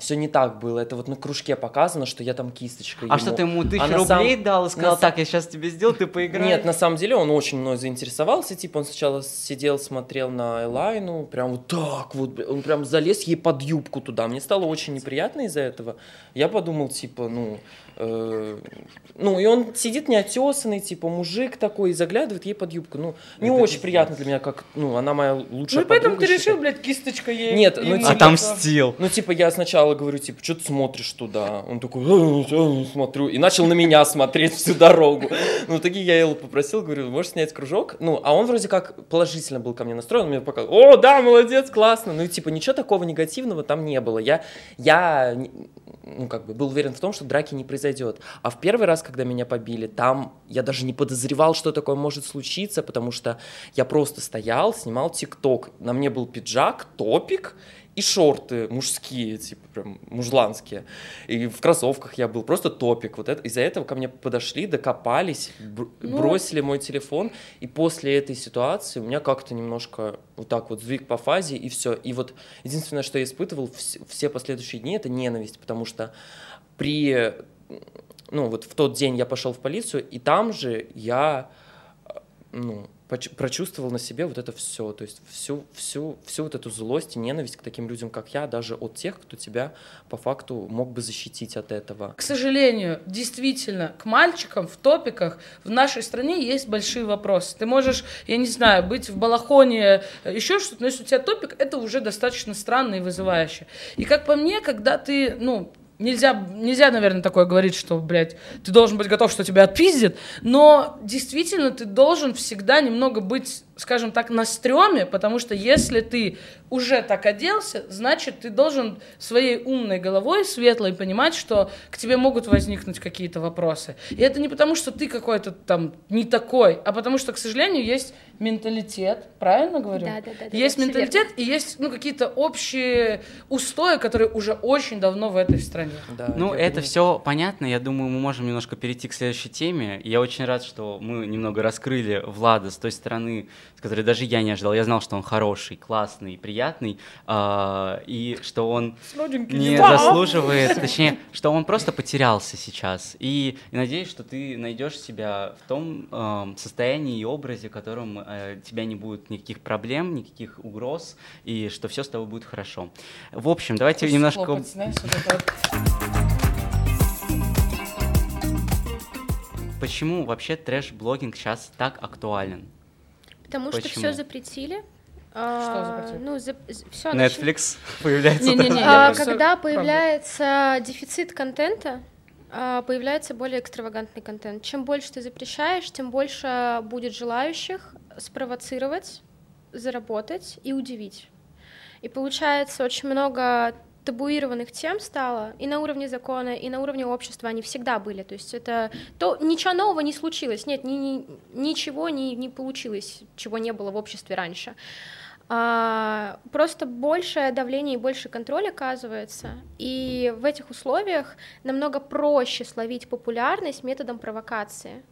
все не так было. Это вот на кружке показано, что я там кисточкой А ему. что ты ему тысячу А на сам- рублей дал и сказал, на так, я сейчас тебе сделал, ты поиграешь? Нет, на самом деле он очень мной заинтересовался. Типа, он сначала сидел, смотрел на Элайну, прям вот так вот, он прям залез ей под юбку туда. Мне стало очень неприятно из-за этого. Я подумал, типа, ну, э, ну, и он сидит неотесанный, типа, мужик такой, и заглядывает ей под юбку. Ну, не Это очень приятно для меня, как, ну, она моя лучшая Ну поэтому ты решил, блядь, кисточкой ей. Нет, ну, типа- Отомстил. Ну, типа, я сначала говорю, типа, что ты смотришь туда? Он такой, «Э, э, смотрю. И начал на меня смотреть всю дорогу. Ну, такие я его попросил, говорю, можешь снять кружок? Ну, а он вроде как положительно был ко мне настроен, он мне показал, о, да, молодец, классно. Ну, и, типа, ничего такого негативного там не было. Я, я, ну, как бы, был уверен в том, что драки не произойдет. А в первый раз, когда меня побили, там я даже не подозревал, что такое может случиться, потому что я просто стоял, снимал тикток. На мне был пиджак, топик, и шорты мужские, типа прям мужланские. И в кроссовках я был, просто топик. Вот это, из-за этого ко мне подошли, докопались, бр- Ну. бросили мой телефон. И после этой ситуации у меня как-то немножко вот так вот сдвиг по фазе, и все. И вот единственное, что я испытывал вс- все последующие дни, это ненависть, потому что при... Ну, вот в тот день я пошел в полицию, и там же я э, ну, прочувствовал на себе вот это все, то есть всю, всю, всю вот эту злость и ненависть к таким людям, как я, даже от тех, кто тебя по факту мог бы защитить от этого. К сожалению, действительно, к мальчикам в топиках в нашей стране есть большие вопросы. Ты можешь, я не знаю, быть в балахоне, э, еще что-то, но если у тебя топик, это уже достаточно странно и вызывающе. И как по мне, когда ты, ну, Нельзя, нельзя, наверное, такое говорить, что, блядь, ты должен быть готов, что тебя отпиздят, но действительно ты должен всегда немного быть, скажем так, на стреме, потому что если ты уже так оделся, значит, ты должен своей умной головой, светлой, понимать, что к тебе могут возникнуть какие-то вопросы. И это не потому, что ты какой-то там не такой, а потому что, к сожалению, есть менталитет, правильно говорю? Да, да, да, Есть да, менталитет и есть, ну, какие-то общие устои, которые уже очень давно в этой стране. Да, Ну, это все понятно. Я думаю, мы можем немножко перейти к следующей теме. Я очень рад, что мы немного раскрыли Влада с той стороны, с которой даже я не ожидал. Я знал, что он хороший, классный, приятный, а, и что он не заслуживает, [laughs] точнее, что он просто потерялся сейчас. И, и надеюсь, что ты найдешь себя в том эм, состоянии и образе, в котором э, тебя не будет никаких проблем, никаких угроз, и что все с тобой будет хорошо. В общем, давайте немножко... Хлопать, знаешь, вот это вот. Почему вообще трэш-блогинг сейчас так актуален? Потому что Почему? все запретили. А, запретили? Ну, все Netflix [laughs] появляется. Не-не-не, там. я А, когда правда. появляется дефицит контента, а, появляется более экстравагантный контент. Чем больше ты запрещаешь, тем больше будет желающих спровоцировать, заработать и удивить. И получается очень много табуированных тем стало и на уровне закона, и на уровне общества они всегда были. То есть это то ничего нового не случилось, нет, ни, ни- ничего не, не получилось, чего не было в обществе раньше. А, просто большее давление и больше контроль оказывается. И в этих условиях намного проще словить популярность методом провокации.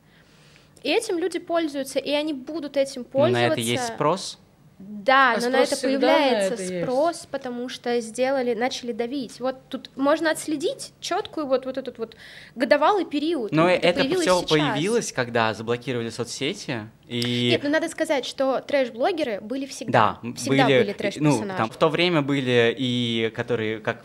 И этим люди пользуются, и они будут этим Ну, на пользоваться. это есть спрос. Да, А но на это всегда на появляется это есть. спрос, потому что сделали, начали давить. Вот тут можно отследить четкую вот, вот этот вот годовалый период. Но Это это появилось все сейчас. появилось, когда заблокировали соцсети. И Нет, ну надо сказать, что трэш-блогеры были всегда. Да, всегда были, были, трэш-персонажи. ну, там в то время были и которые как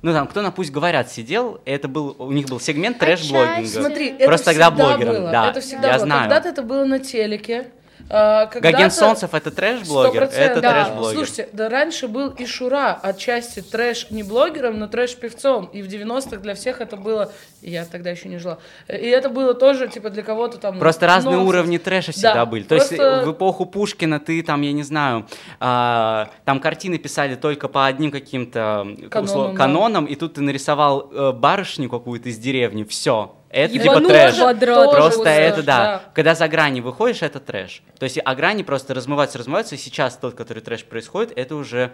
ну там, кто на пусть говорят сидел, это был у них был сегмент трэш-блогинга. Смотри, Просто это тогда всегда блогером, было. да, это всегда я было. знаю. Когда-то это было на телеке. А, Гоген Солнцев это трэш-блогер, 100%, это да. трэш-блогер. Слушайте, да раньше был и Шура отчасти трэш не блогером, но трэш певцом. И в 90-х для всех это было, я тогда еще не жила, и это было тоже типа для кого-то там Просто разные нонсенс. уровни трэша всегда Да, были. То есть просто- э, в эпоху Пушкина ты там, я не знаю, а, там картины писали только по одним каким-то Канонам, услов- да. канонам, и тут ты нарисовал э, барышню какую-то из деревни, все. Это типа Ебанула трэш. Просто Тоже это трэш, да. да. Когда за грани выходишь, это трэш. То есть а грани просто размываются, размываются, и сейчас тот, который трэш происходит, это уже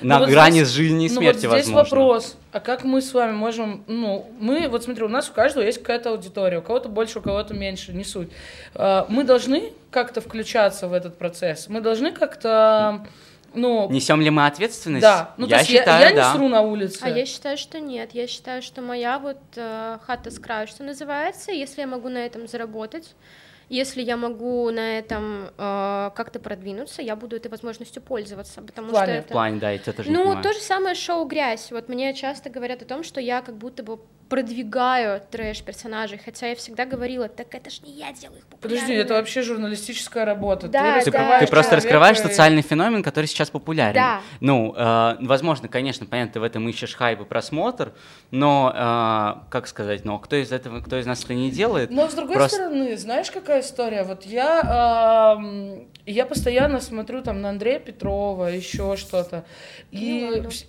на Ну вот грани здесь- с жизни и ну смерти, вот здесь возможно. вопрос, а как мы с вами можем, ну, мы, вот смотри, у нас у каждого есть какая-то аудитория, у кого-то больше, у кого-то меньше, не суть. А, Мы должны как-то включаться в этот процесс, мы должны как-то, ну, Несем ли мы ответственность? да, ну, то я есть я- считаю, я, не да. сру на улице. А я считаю, что нет. Я считаю, что моя вот э, хата с краю, что называется, если я могу на этом заработать, если я могу на этом э, как-то продвинуться, я буду этой возможностью пользоваться, потому В плане? что В это... плане, да, я тебя тоже Ну, то же самое шоу «Грязь». Вот мне часто говорят о том, что я как будто бы продвигаю трэш-персонажей, хотя я всегда говорила, так это ж не я делаю их Подожди, популярными». это вообще журналистическая работа. Да, ты Ты, да, ты просто раскрываешь и- социальный феномен, который сейчас популярен. Да. Ну, э, возможно, конечно, понятно, ты в этом ищешь хайп и просмотр, но, э, как сказать, ну, кто из этого, кто из нас это не делает? Но с другой Просто- стороны, знаешь, какая история? Вот я, ам, я постоянно смотрю там на Андрея Петрова, еще что-то. И Милану. вс-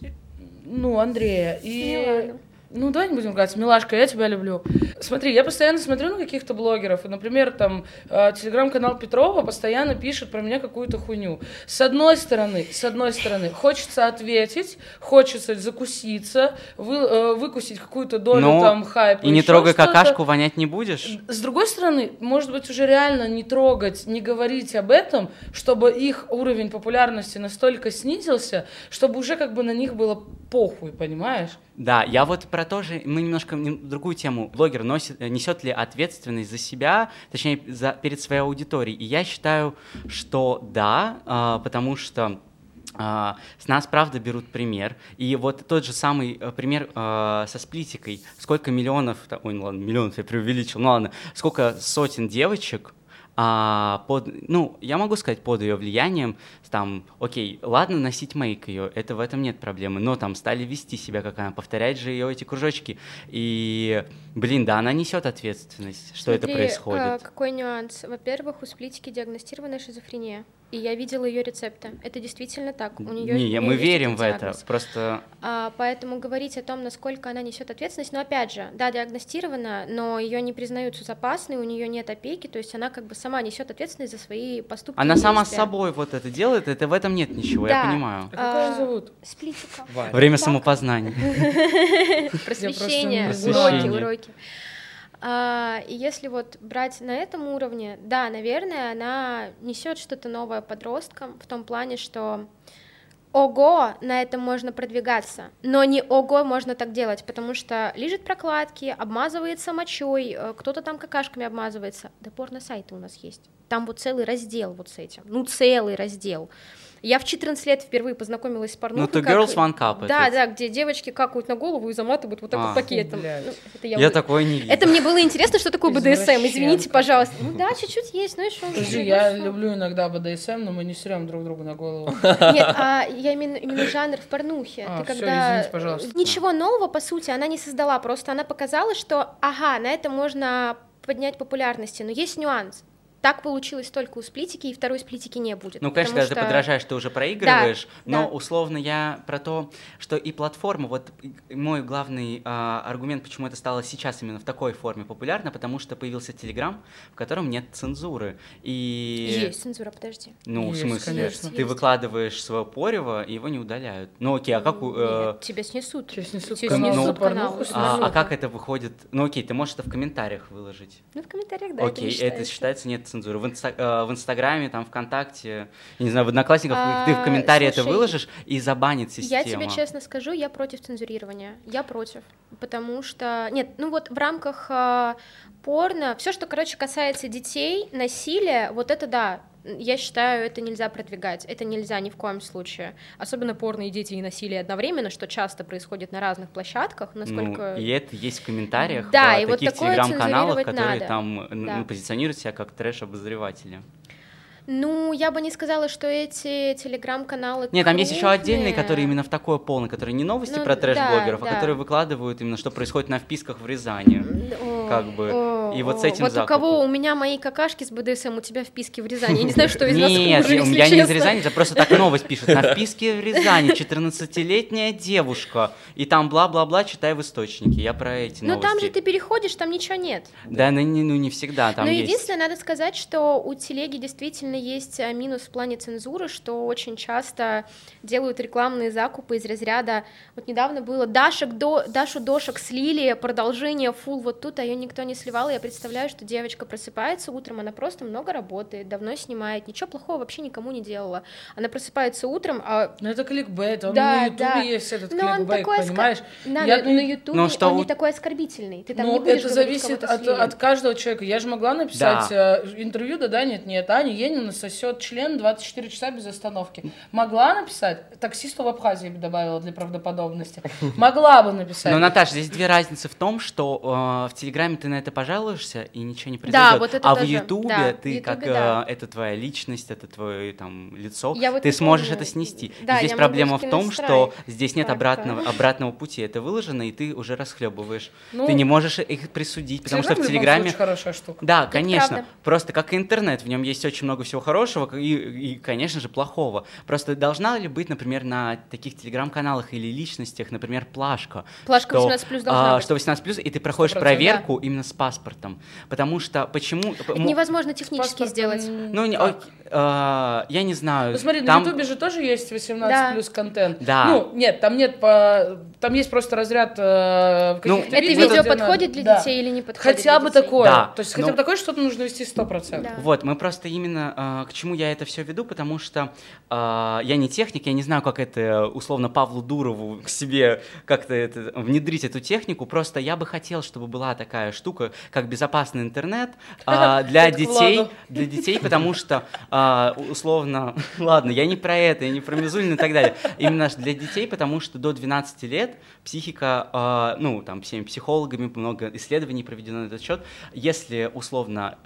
ну, Андрея. И Милану. Ну, давай не будем говорить, Милашка, я тебя люблю. Смотри, я постоянно смотрю на каких-то блогеров, и, например, там, э, телеграм-канал Петрова постоянно пишет про меня какую-то хуйню. С одной стороны, с одной стороны, хочется ответить, хочется закуситься, вы, э, выкусить какую-то долю Ну, там хайпа. И не трогай какашку, вонять не будешь? С другой стороны, может быть, уже реально не трогать, не говорить об этом, чтобы их уровень популярности настолько снизился, чтобы уже как бы на них было похуй, понимаешь? Да, я вот про то же, мы немножко нем- другую тему. Блогер носит, э, несет ли ответственность за себя, точнее, за, перед своей аудиторией. И я считаю, что да, а, потому что а, с нас, правда, берут пример. И вот тот же самый э, пример а, со сплитикой. Сколько миллионов, ой, ну ладно, миллионов я преувеличил, ну ладно, сколько сотен девочек а, под, ну, я могу сказать, под ее влиянием, там, окей, ладно, носить мейк ее, это в этом нет проблемы, но там стали вести себя как она, повторять же ее эти кружочки, и, блин, да, она несет ответственность, что это Смотри, происходит. а, какой нюанс? Во-первых, у сплитики диагностирована шизофрения. И я видела ее рецепты. Это действительно так. У нее Не, мы верим в это, просто А, поэтому говорить о том, насколько она несет ответственность, но опять же, да, диагностирована, но ее не признают соцопасной, у нее нет опеки, то есть она как бы сама несет ответственность за свои поступки. она сама с собой вот это делает, это в этом нет ничего, я Да. понимаю. А как ее зовут? Сплитика. Время самопознания. [laughs] Просвещение, уроки, уроки. А, и если вот брать на этом уровне, да, наверное, она несет что-то новое подросткам в том плане, что ого, на этом можно продвигаться, но не ого можно так делать, потому что лежит прокладки, обмазывается мочой, э, кто-то там какашками обмазывается. Да порно-сайты у нас есть. Там вот целый раздел вот с этим, ну целый раздел. Я в 14 лет впервые познакомилась с порнухой. Ну, то как- Girls One Cup. Да, да, где девочки какают на голову и заматывают вот так А. вот пакетом. Ну, это я Я вы- такое не видел. Это мне было интересно, что такое БДСМ. Извините, пожалуйста. Ну да, чуть-чуть есть, ну и что? Подожди, я люблю иногда БДСМ, но мы не срем друг другу на голову. Нет, а я именно, именно жанр в порнухе. А, Ты всё, когда... извините, пожалуйста. Ничего нового, по сути, она не создала, просто она показала, что, ага, на это можно поднять популярности, но есть нюанс. Так получилось только у сплитики, и второй сплитики не будет. Ну, конечно, когда ты что- подражаешь, ты уже проигрываешь, но да. условно я про то, что и платформа, вот мой главный а, аргумент, почему это стало сейчас именно в такой форме популярно, потому что появился Телеграм, в котором нет цензуры. И... Есть цензура, подожди. Ну, Есть, в смысле, конечно. ты Есть. выкладываешь свое порево, и его не удаляют. Ну, окей, а как... у- э, Нет, тебя снесут. Тебя снесут Тебя канал. снесут Ну, канал. порнуху а, а как это выходит? Ну, окей, ты можешь это в комментариях выложить. Ну, в комментариях, да, это окей, это считается. считается нет В, инста- э, в Инстаграме, там, ВКонтакте, я не знаю, в Одноклассниках А, ты в комментарии это слушай, выложишь и забанит система. Я тебе честно скажу, я против цензурирования. Я против. Потому что. Нет, ну вот в рамках а, порно, все, что, короче, касается детей, насилия, вот это да. Я считаю, это нельзя продвигать, это нельзя ни в коем случае. Особенно порно и дети и насилие одновременно, что часто происходит на разных площадках, насколько... Ну, и это есть в комментариях Да, вот таких телеграм-каналах, цензурировать которые надо. там ну, Да. позиционируют себя как трэш-обозреватели. Ну, я бы не сказала, что эти телеграм-каналы Нет, там есть еще отдельные, которые именно в такое полное, которые не новости Ну, про трэш-блогеров, да, а да. которые выкладывают именно, что происходит на вписках в Рязани. О, Как бы. о, И вот с этим Вот у закупом. кого у меня мои какашки с БДСМ, у тебя вписки в Рязани. Я не знаю, что из нас Нет, хуже, я, если я не из. Рязани, это просто так новость пишут. На вписке в Рязани 14-летняя девушка. И там бла-бла-бла, читай в источнике. Я про эти Но новости. там же ты переходишь, там ничего нет. Да, ну не, ну, всегда там Но единственное, надо сказать, что у телеги действительно есть а, минус в плане цензуры, что очень часто делают рекламные закупы из разряда. Вот недавно было Дашек до, Дашу Дошек слили, продолжение фул вот тут, а ее никто не сливал. И Я представляю, что девочка просыпается утром, она просто много работает, давно снимает, ничего плохого вообще никому не делала. Она просыпается утром, а Ну это кликбейт, он Да, на ютубе да. есть этот Но он кликбейт, такой оска- понимаешь? на, Я- на, Ютубе Ну, что он не такой оскорбительный. Ты там ну, не будешь это говорить, зависит от, от каждого человека. Я же могла написать э, интервью, да, да, нет, нет, Аня Енина сосет член 24 часа без остановки. Могла написать? Таксисту в Абхазии бы добавила для правдоподобности. [laughs] Могла бы написать. Но, Наташа, здесь две разницы в том, что э, в Телеграме ты на это пожалуешься и ничего не произойдет. вот это а в тоже. Ютубе Да, в ты Ютубе, как да. э, это твоя личность, это твое там лицо, Я вот ты сможешь помню. это снести. И Да, здесь я могу проблема в том, в что здесь нет обратного обратного пути. Это выложено, и ты уже расхлебываешь. Ну, ты не можешь их присудить, потому что в Телеграме случае хорошая штука. да, конечно. правда. Просто как и интернет, в нем есть очень много всего хорошего и, и, конечно же, плохого. Просто должна ли быть, например, на таких телеграм-каналах или личностях, например, плашка? Плашка что, 18+ должна а, быть. Что 18+, и ты проходишь 100%, проверку именно с паспортом. Потому что, почему... Это мо- невозможно технически Паспорт, сделать. Ну, не, как? ок- а, я не знаю. Ну смотри, там- на Ютубе же тоже есть 18 Да. плюс контент. Да. Ну, нет, там нет по... Там есть просто разряд э, Ну, Это видео, где подходит для да. детей или не подходит Хотя для бы детей? такое. Да, То есть но- хотя бы такое что-то нужно вести 100%. Да. Вот, мы просто именно а, к чему я это все веду, потому что а, я не техник, я не знаю, как это условно Павлу Дурову к себе как-то это, внедрить эту технику. Просто я бы хотел, чтобы была такая штука, как безопасный интернет а, [laughs] для детей, для детей, потому что а, условно, [laughs] ладно, я не про это, я не про Мизулин и так далее. Именно для детей, потому что до 12 лет психика, а, ну там всеми психологами много исследований проведено на этот счет. Если условно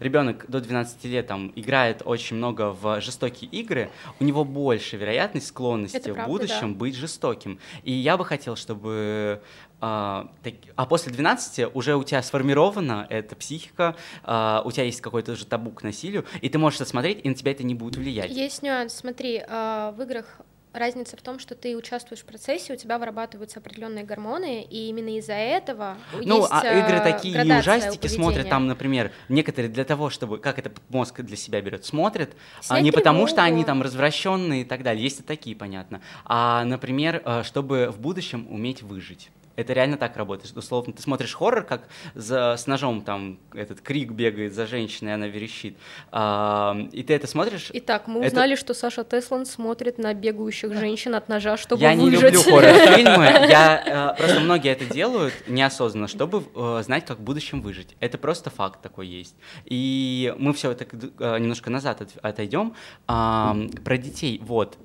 ребенок до 12 лет там играет очень много в жестокие игры, у него больше вероятность склонности Это в правда, будущем да. быть жестоким. И я бы хотел, чтобы а, так- а после 12 уже у тебя сформирована эта психика, а, у тебя есть какой-то уже табу к насилию, и ты можешь это смотреть, и на тебя это не будет влиять. Есть нюанс. Смотри, а, в играх разница в том, что ты участвуешь в процессе, у тебя вырабатываются определенные гормоны, и именно из-за этого Ну, есть, а игры а, такие и ужастики смотрят там, например, некоторые для того, чтобы, как это мозг для себя берет, смотрят, а не потому, что они там развращенные и так далее, есть и такие, понятно, а, например, э, чтобы в будущем уметь выжить. Это реально так работает. Условно, ты смотришь хоррор, как за, с ножом там этот крик бегает за женщиной, и она верещит. А, и ты это смотришь. Итак, мы Это- узнали, что Саша Теслан смотрит на бегающих женщин от ножа, чтобы я не выжить. люблю хоррор-фильмы, [laughs] я, э, просто многие это делают неосознанно, чтобы э, знать, как в будущем выжить. Это просто факт такой есть. И мы все это э, немножко назад от- отойдем. Про детей, вот.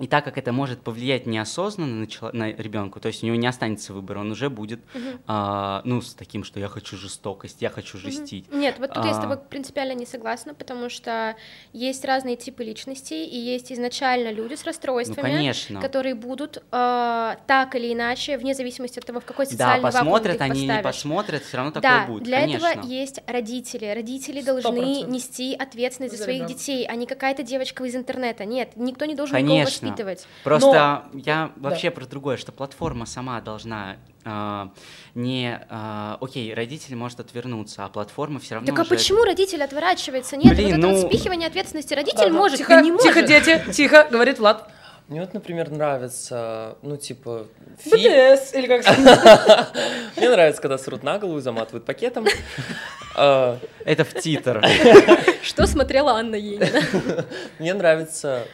И так как это может повлиять неосознанно на, чело- на ребенка, то есть у него не останется выбора, он уже будет, а, ну, с таким, что я хочу жестокость, я хочу жестить. Нет, вот тут я с А. тобой принципиально не согласна, потому что есть разные типы личностей, и есть изначально люди с Ну, расстройствами, конечно. которые будут э, так или иначе, вне зависимости от того, в какой Да, социальный ты посмотрят их они или не поставишь. посмотрят, все равно Да, такое будет, для конечно. этого есть родители. Родители Сто должны процентов. нести ответственность за За своих ребенка. детей, а не какая-то девочка из интернета. Нет, никто не должен никого Конечно. воспитывать. Просто я вообще про другое, что платформа сама должна а, не... а, окей, родитель может отвернуться, а платформа все равно Так а почему родитель отворачивается? Нет, Блин, вот это вот ну- спихивание ответственности Да, родитель да. может, тихо, ты не тихо, можешь. дети, тихо, говорит Влад. Мне вот, например, нравится, ну, типа, фильм... БТС, или как. [laughs] Мне нравится, когда срут на голову и заматывают пакетом. А, Это в титр. Что смотрела Анна Енина? [laughs] Мне нравится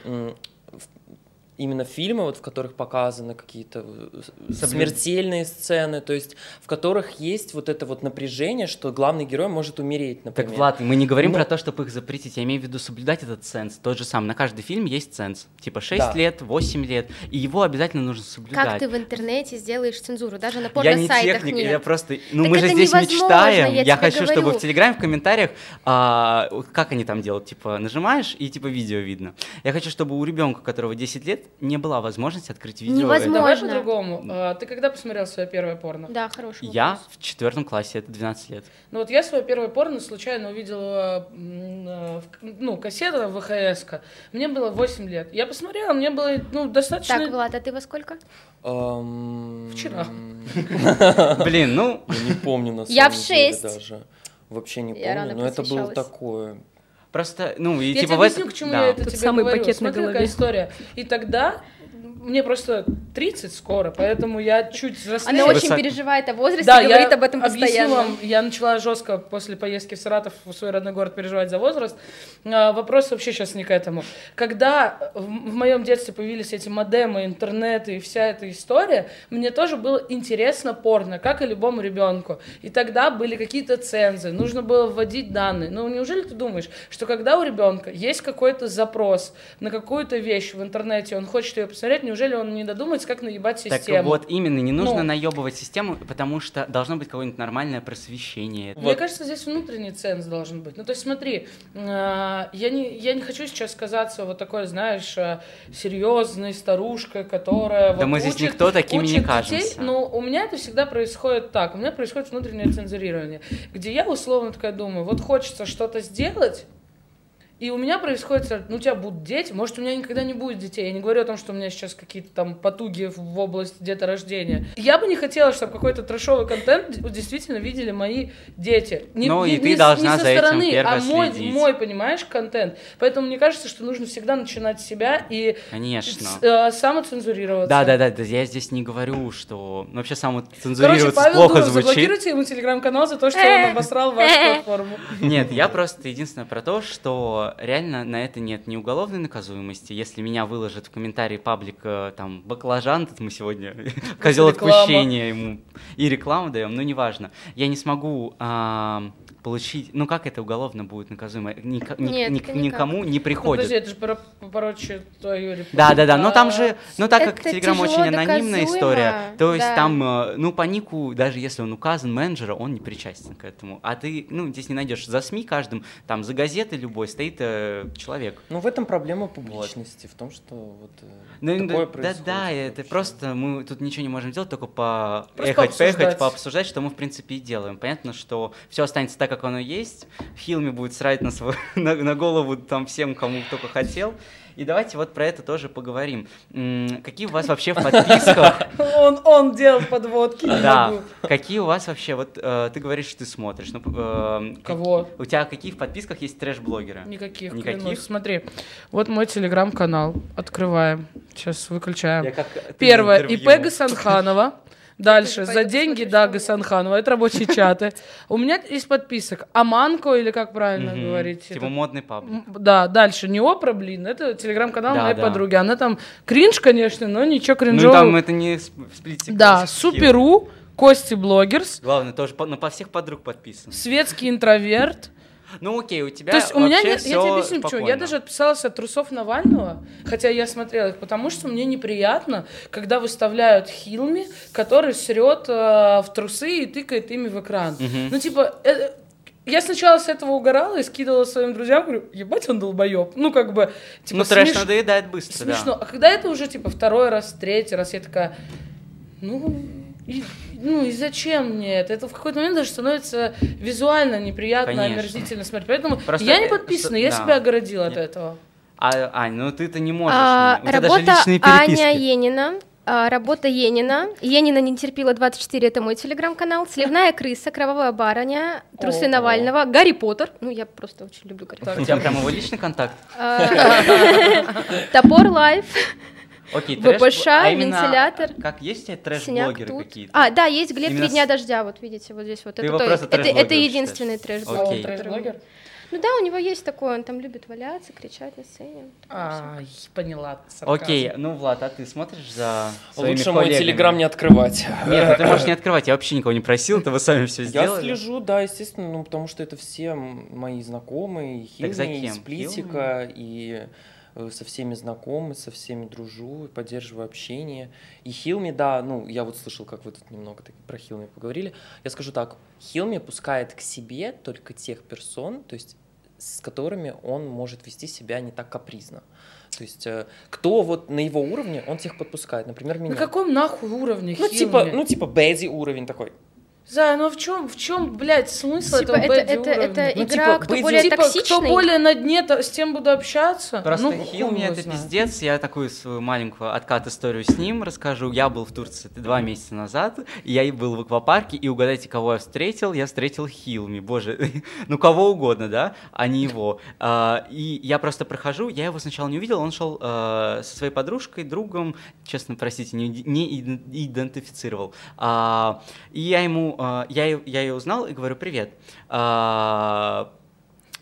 именно фильмы, вот в которых показаны какие-то э, Соблюд- смертельные сцены, то есть в которых есть вот это вот напряжение, что главный герой может умереть, например. Так, Влад, мы не говорим Ну- про то, чтобы их запретить, я имею в виду соблюдать этот ценз. Тот же самый, на каждый фильм есть ценз. Типа 6 Да. лет, 8 лет, и его обязательно нужно соблюдать. Как ты в интернете сделаешь цензуру? Даже на Я не порно-сайтах техник, нет. я просто... Ну, Так мы же здесь мечтаем. я Я, хочу, чтобы говорю. в Телеграме в комментариях, а, как они там делают, типа, нажимаешь, и типа видео видно. Я хочу, чтобы у ребенка, у которого 10 лет, не была возможности открыть видео. Невозможно. Давай Можно. по-другому. А, Ты когда посмотрел свое первое порно? Да, хороший Я в четвертом классе, это 12 лет. Ну вот я свое первое порно случайно увидела, э, ну, кассета ВХС. -ка. Мне было 8 лет. Я посмотрела, мне было, ну, достаточно... Так, Влад, а ты во сколько? Вчера. [laughs] Блин, ну, Я не помню на самом деле шесть. даже. Вообще не помню, но это было такое. Просто, ну, и Я типа тебе в объясню, этом- к чему да. я это Тут тебе самый говорю. пакет на Смотри, какая голове. история. И тогда мне просто 30 скоро, поэтому я чуть взрослее. Она очень переживает о возрасте, Да, говорит я об этом постоянно. вам, я начала жестко после поездки в Саратов в свой родной город переживать за возраст. А, вопрос вообще сейчас не к этому. Когда в, в моем детстве появились эти модемы, интернеты и вся эта история, мне тоже было интересно порно, как и любому ребенку. И тогда были какие-то цензы, нужно было вводить данные. Ну, неужели ты думаешь, что когда у ребенка есть какой-то запрос на какую-то вещь в интернете, он хочет ее посмотреть, неужели он не додумается, как наебать Так систему? вот, именно, не нужно Ну. наебывать систему, потому что должно быть какое-нибудь нормальное просвещение. Мне кажется, здесь внутренний ценз должен быть. Ну, то есть, смотри, э, я не, я не хочу сейчас казаться вот такой, знаешь, э, серьезной старушкой, которая Да вот мы здесь учит- никто такими не учит детей. Но у меня это всегда происходит так. У меня происходит внутреннее цензурирование, где я условно такая думаю, вот хочется что-то сделать, и у меня происходит, ну, у тебя будут дети, может, у меня никогда не будет детей. Я не говорю о том, что у меня сейчас какие-то там потуги в области деторождения. Я бы не хотела, чтобы какой-то трэшовый контент действительно видели мои дети. Не, Ну, и не- ты не должна не со стороны, а мой, следить. мой, понимаешь, контент. Поэтому мне кажется, что нужно всегда начинать с себя и Конечно. с- э, самоцензурироваться. Да, да, да, да, я здесь не говорю, что ну, вообще Короче, самоцензурироваться Павел плохо Дуров, звучит. заблокируйте ему телеграм-канал за то, что он [laughs] обосрал вашу платформу. Нет, я просто единственное про то, что реально на это нет ни уголовной наказуемости. Если меня выложит в комментарии паблик э, там баклажан, тут мы сегодня [laughs] козел отпущения ему и рекламу даем, ну неважно. Я не смогу ам, получить, ну как это уголовно будет наказуемо? Ника- ни- Нет, ни- это никак. никому не Ну, приходит. подожди, это же порочит твою репутацию. Да, да, да. Но там же, ну так как Это Телеграм тяжело очень анонимная доказуемо, история, то есть да. там, э, ну по нику, даже если он указан менеджера, он не причастен к этому. А ты, ну здесь не найдешь за СМИ каждым, там за газетой любой стоит э, человек. Ну, в этом проблема публичности, в том, что вот э, Ну, такое да, да, происходит да, это вообще. просто мы тут ничего не можем делать, только по Просто эхать, пообсуждать. поехать, пообсуждать, что мы в принципе и делаем. Понятно, что все останется так, как оно есть. Хилми будет срать на, свой, [laughs] на, на голову там всем, кому только хотел. И давайте вот про это тоже поговорим. Какие у вас вообще в подписках? [laughs] Он, он делал подводки, Да. Какие у вас вообще, вот э, ты говоришь, что ты смотришь. ну, э, как- Кого? У тебя какие в подписках есть трэш-блогеры? Никаких, Никаких? клянусь. Смотри, вот мой телеграм-канал. Открываем. Сейчас выключаем. Как- Первое. ИП Гасанханова. Дальше. За деньги, да, Гасанханова. Это рабочие чаты. [laughs] У меня из подписок Аманко, или как правильно говорить? Типа модный паблик. Да, дальше. Не опра, блин. Это телеграм-канал моей подруги. Она там кринж, конечно, но ничего Ну кринжового. там это не сп- сплитик. Да, Суперу, Кости Блогерс, Главное, тоже ну, по всех подруг подписан. Светский интроверт. Ну окей, у тебя То есть у меня нет, я тебе объясню, почему. Я даже отписалась от трусов Навального, хотя я смотрела их, потому что мне неприятно, когда выставляют Хилми, который срет э, в трусы и тыкает ими в экран. Мгм. Ну, типа, э, я сначала с этого угорала и скидывала своим друзьям, говорю, ебать, он долбоеб. Ну, как бы, типа, Ну трэш смеш- надоедает быстро, смешно. А когда это уже, типа, второй раз, третий раз, я такая, ну, и, ну и зачем мне это? Это в какой-то момент даже становится визуально неприятно, Конечно. омерзительно смотреть. Поэтому Просто я не э, подписана, с- я да. себя огородила от этого. А, Ань, ну ты-то не можешь. А, не- у тебя даже работа личные переписки. Аня Енина. а, работа Енина. Енина не терпила 24, это мой телеграм-канал. Сливная крыса, кровавая барыня, трусы Ого. Навального, Гарри Поттер. Ну, я просто очень люблю Гарри Так. У тебя прям его личный контакт? [laughs] А, [laughs] Топор лайф. Окей, трэш- ВПШ, а вентилятор, Как есть трэш-блогеры тут. какие-то? А, да, есть Глеб Именно «Три дня дождя», вот видите, вот здесь вот. Ты это, его то- просто это, это единственный трэш он Окей. трэш-блогер? Ну да, у него есть такой, он там любит валяться, кричать на сцене. А, поняла. сарказм. Окей, ну, Влад, а ты смотришь за своими Лучше мой телеграм не открывать. Нет, ну ты можешь не открывать, я вообще никого не просил, это вы сами все Я сделали. слежу, да, естественно, ну, потому что это все мои знакомые, Хилми? Сплитика, и э, со всеми знакомы, со всеми дружу, поддерживаю общение. И Хилми, да, ну, я вот слышал, как вы тут немного так про Хилми поговорили. Я скажу так, Хилми пускает к себе только тех персон, то есть с которыми он может вести себя не так капризно. То есть э, кто вот на его уровне, он всех подпускает. Например, меня. На каком нахуй уровне Ну, Хилми? типа, ну, типа Бэдди уровень такой. Зая, ну в чем, в чем, блядь, смысл Типа, этого это, это, это? Ну, игра, типа, кто более типа, токсичный. кто более на дне, то с тем буду общаться. Просто ну, Хилми хуй его это знает. пиздец, я такую свою маленькую откат историю с ним расскажу. Я был в Турции два месяца назад, я был в аквапарке, и угадайте, кого я встретил? Я встретил Хилми, боже, [laughs] ну кого угодно, да, а не его. А, И я просто прохожу, я его сначала не увидел, он шел э, со своей подружкой, другом, честно, простите, не, не иден- идентифицировал. А, И я ему, э, я, я ее узнал и говорю, привет. А,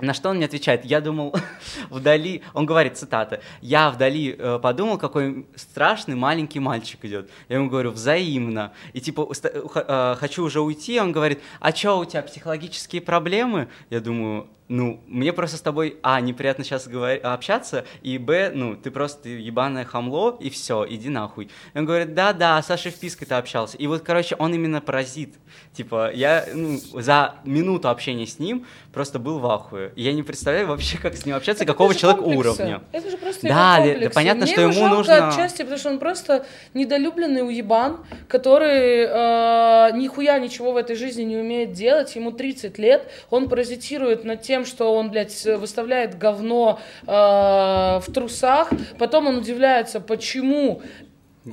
на что он мне отвечает? Я думал, [laughs] вдали, он говорит, цитата, я вдали э, подумал, какой страшный маленький мальчик идет. Я ему говорю, взаимно. И типа, х- э, хочу уже уйти, он говорит, а что, у тебя психологические проблемы? Я думаю, ну, мне просто с тобой, а, неприятно сейчас говори- общаться, и, б, ну, ты просто ебаное хамло, и все, иди нахуй. Он говорит, да-да, с Сашей Впиской ты общался. И вот, короче, он именно паразит. Типа, я ну, за минуту общения с ним просто был в ахуе. И я не представляю вообще, как с ним общаться, Так какого человека комплексы. уровня. Это же просто Да, его да, комплексы. понятно, Мне что ему жалко нужно- отчасти, потому что он просто недолюбленный уебан, который э, нихуя ничего в этой жизни не умеет делать, ему 30 лет, он паразитирует над тем, что он, блядь, выставляет говно э, в трусах, потом он удивляется, почему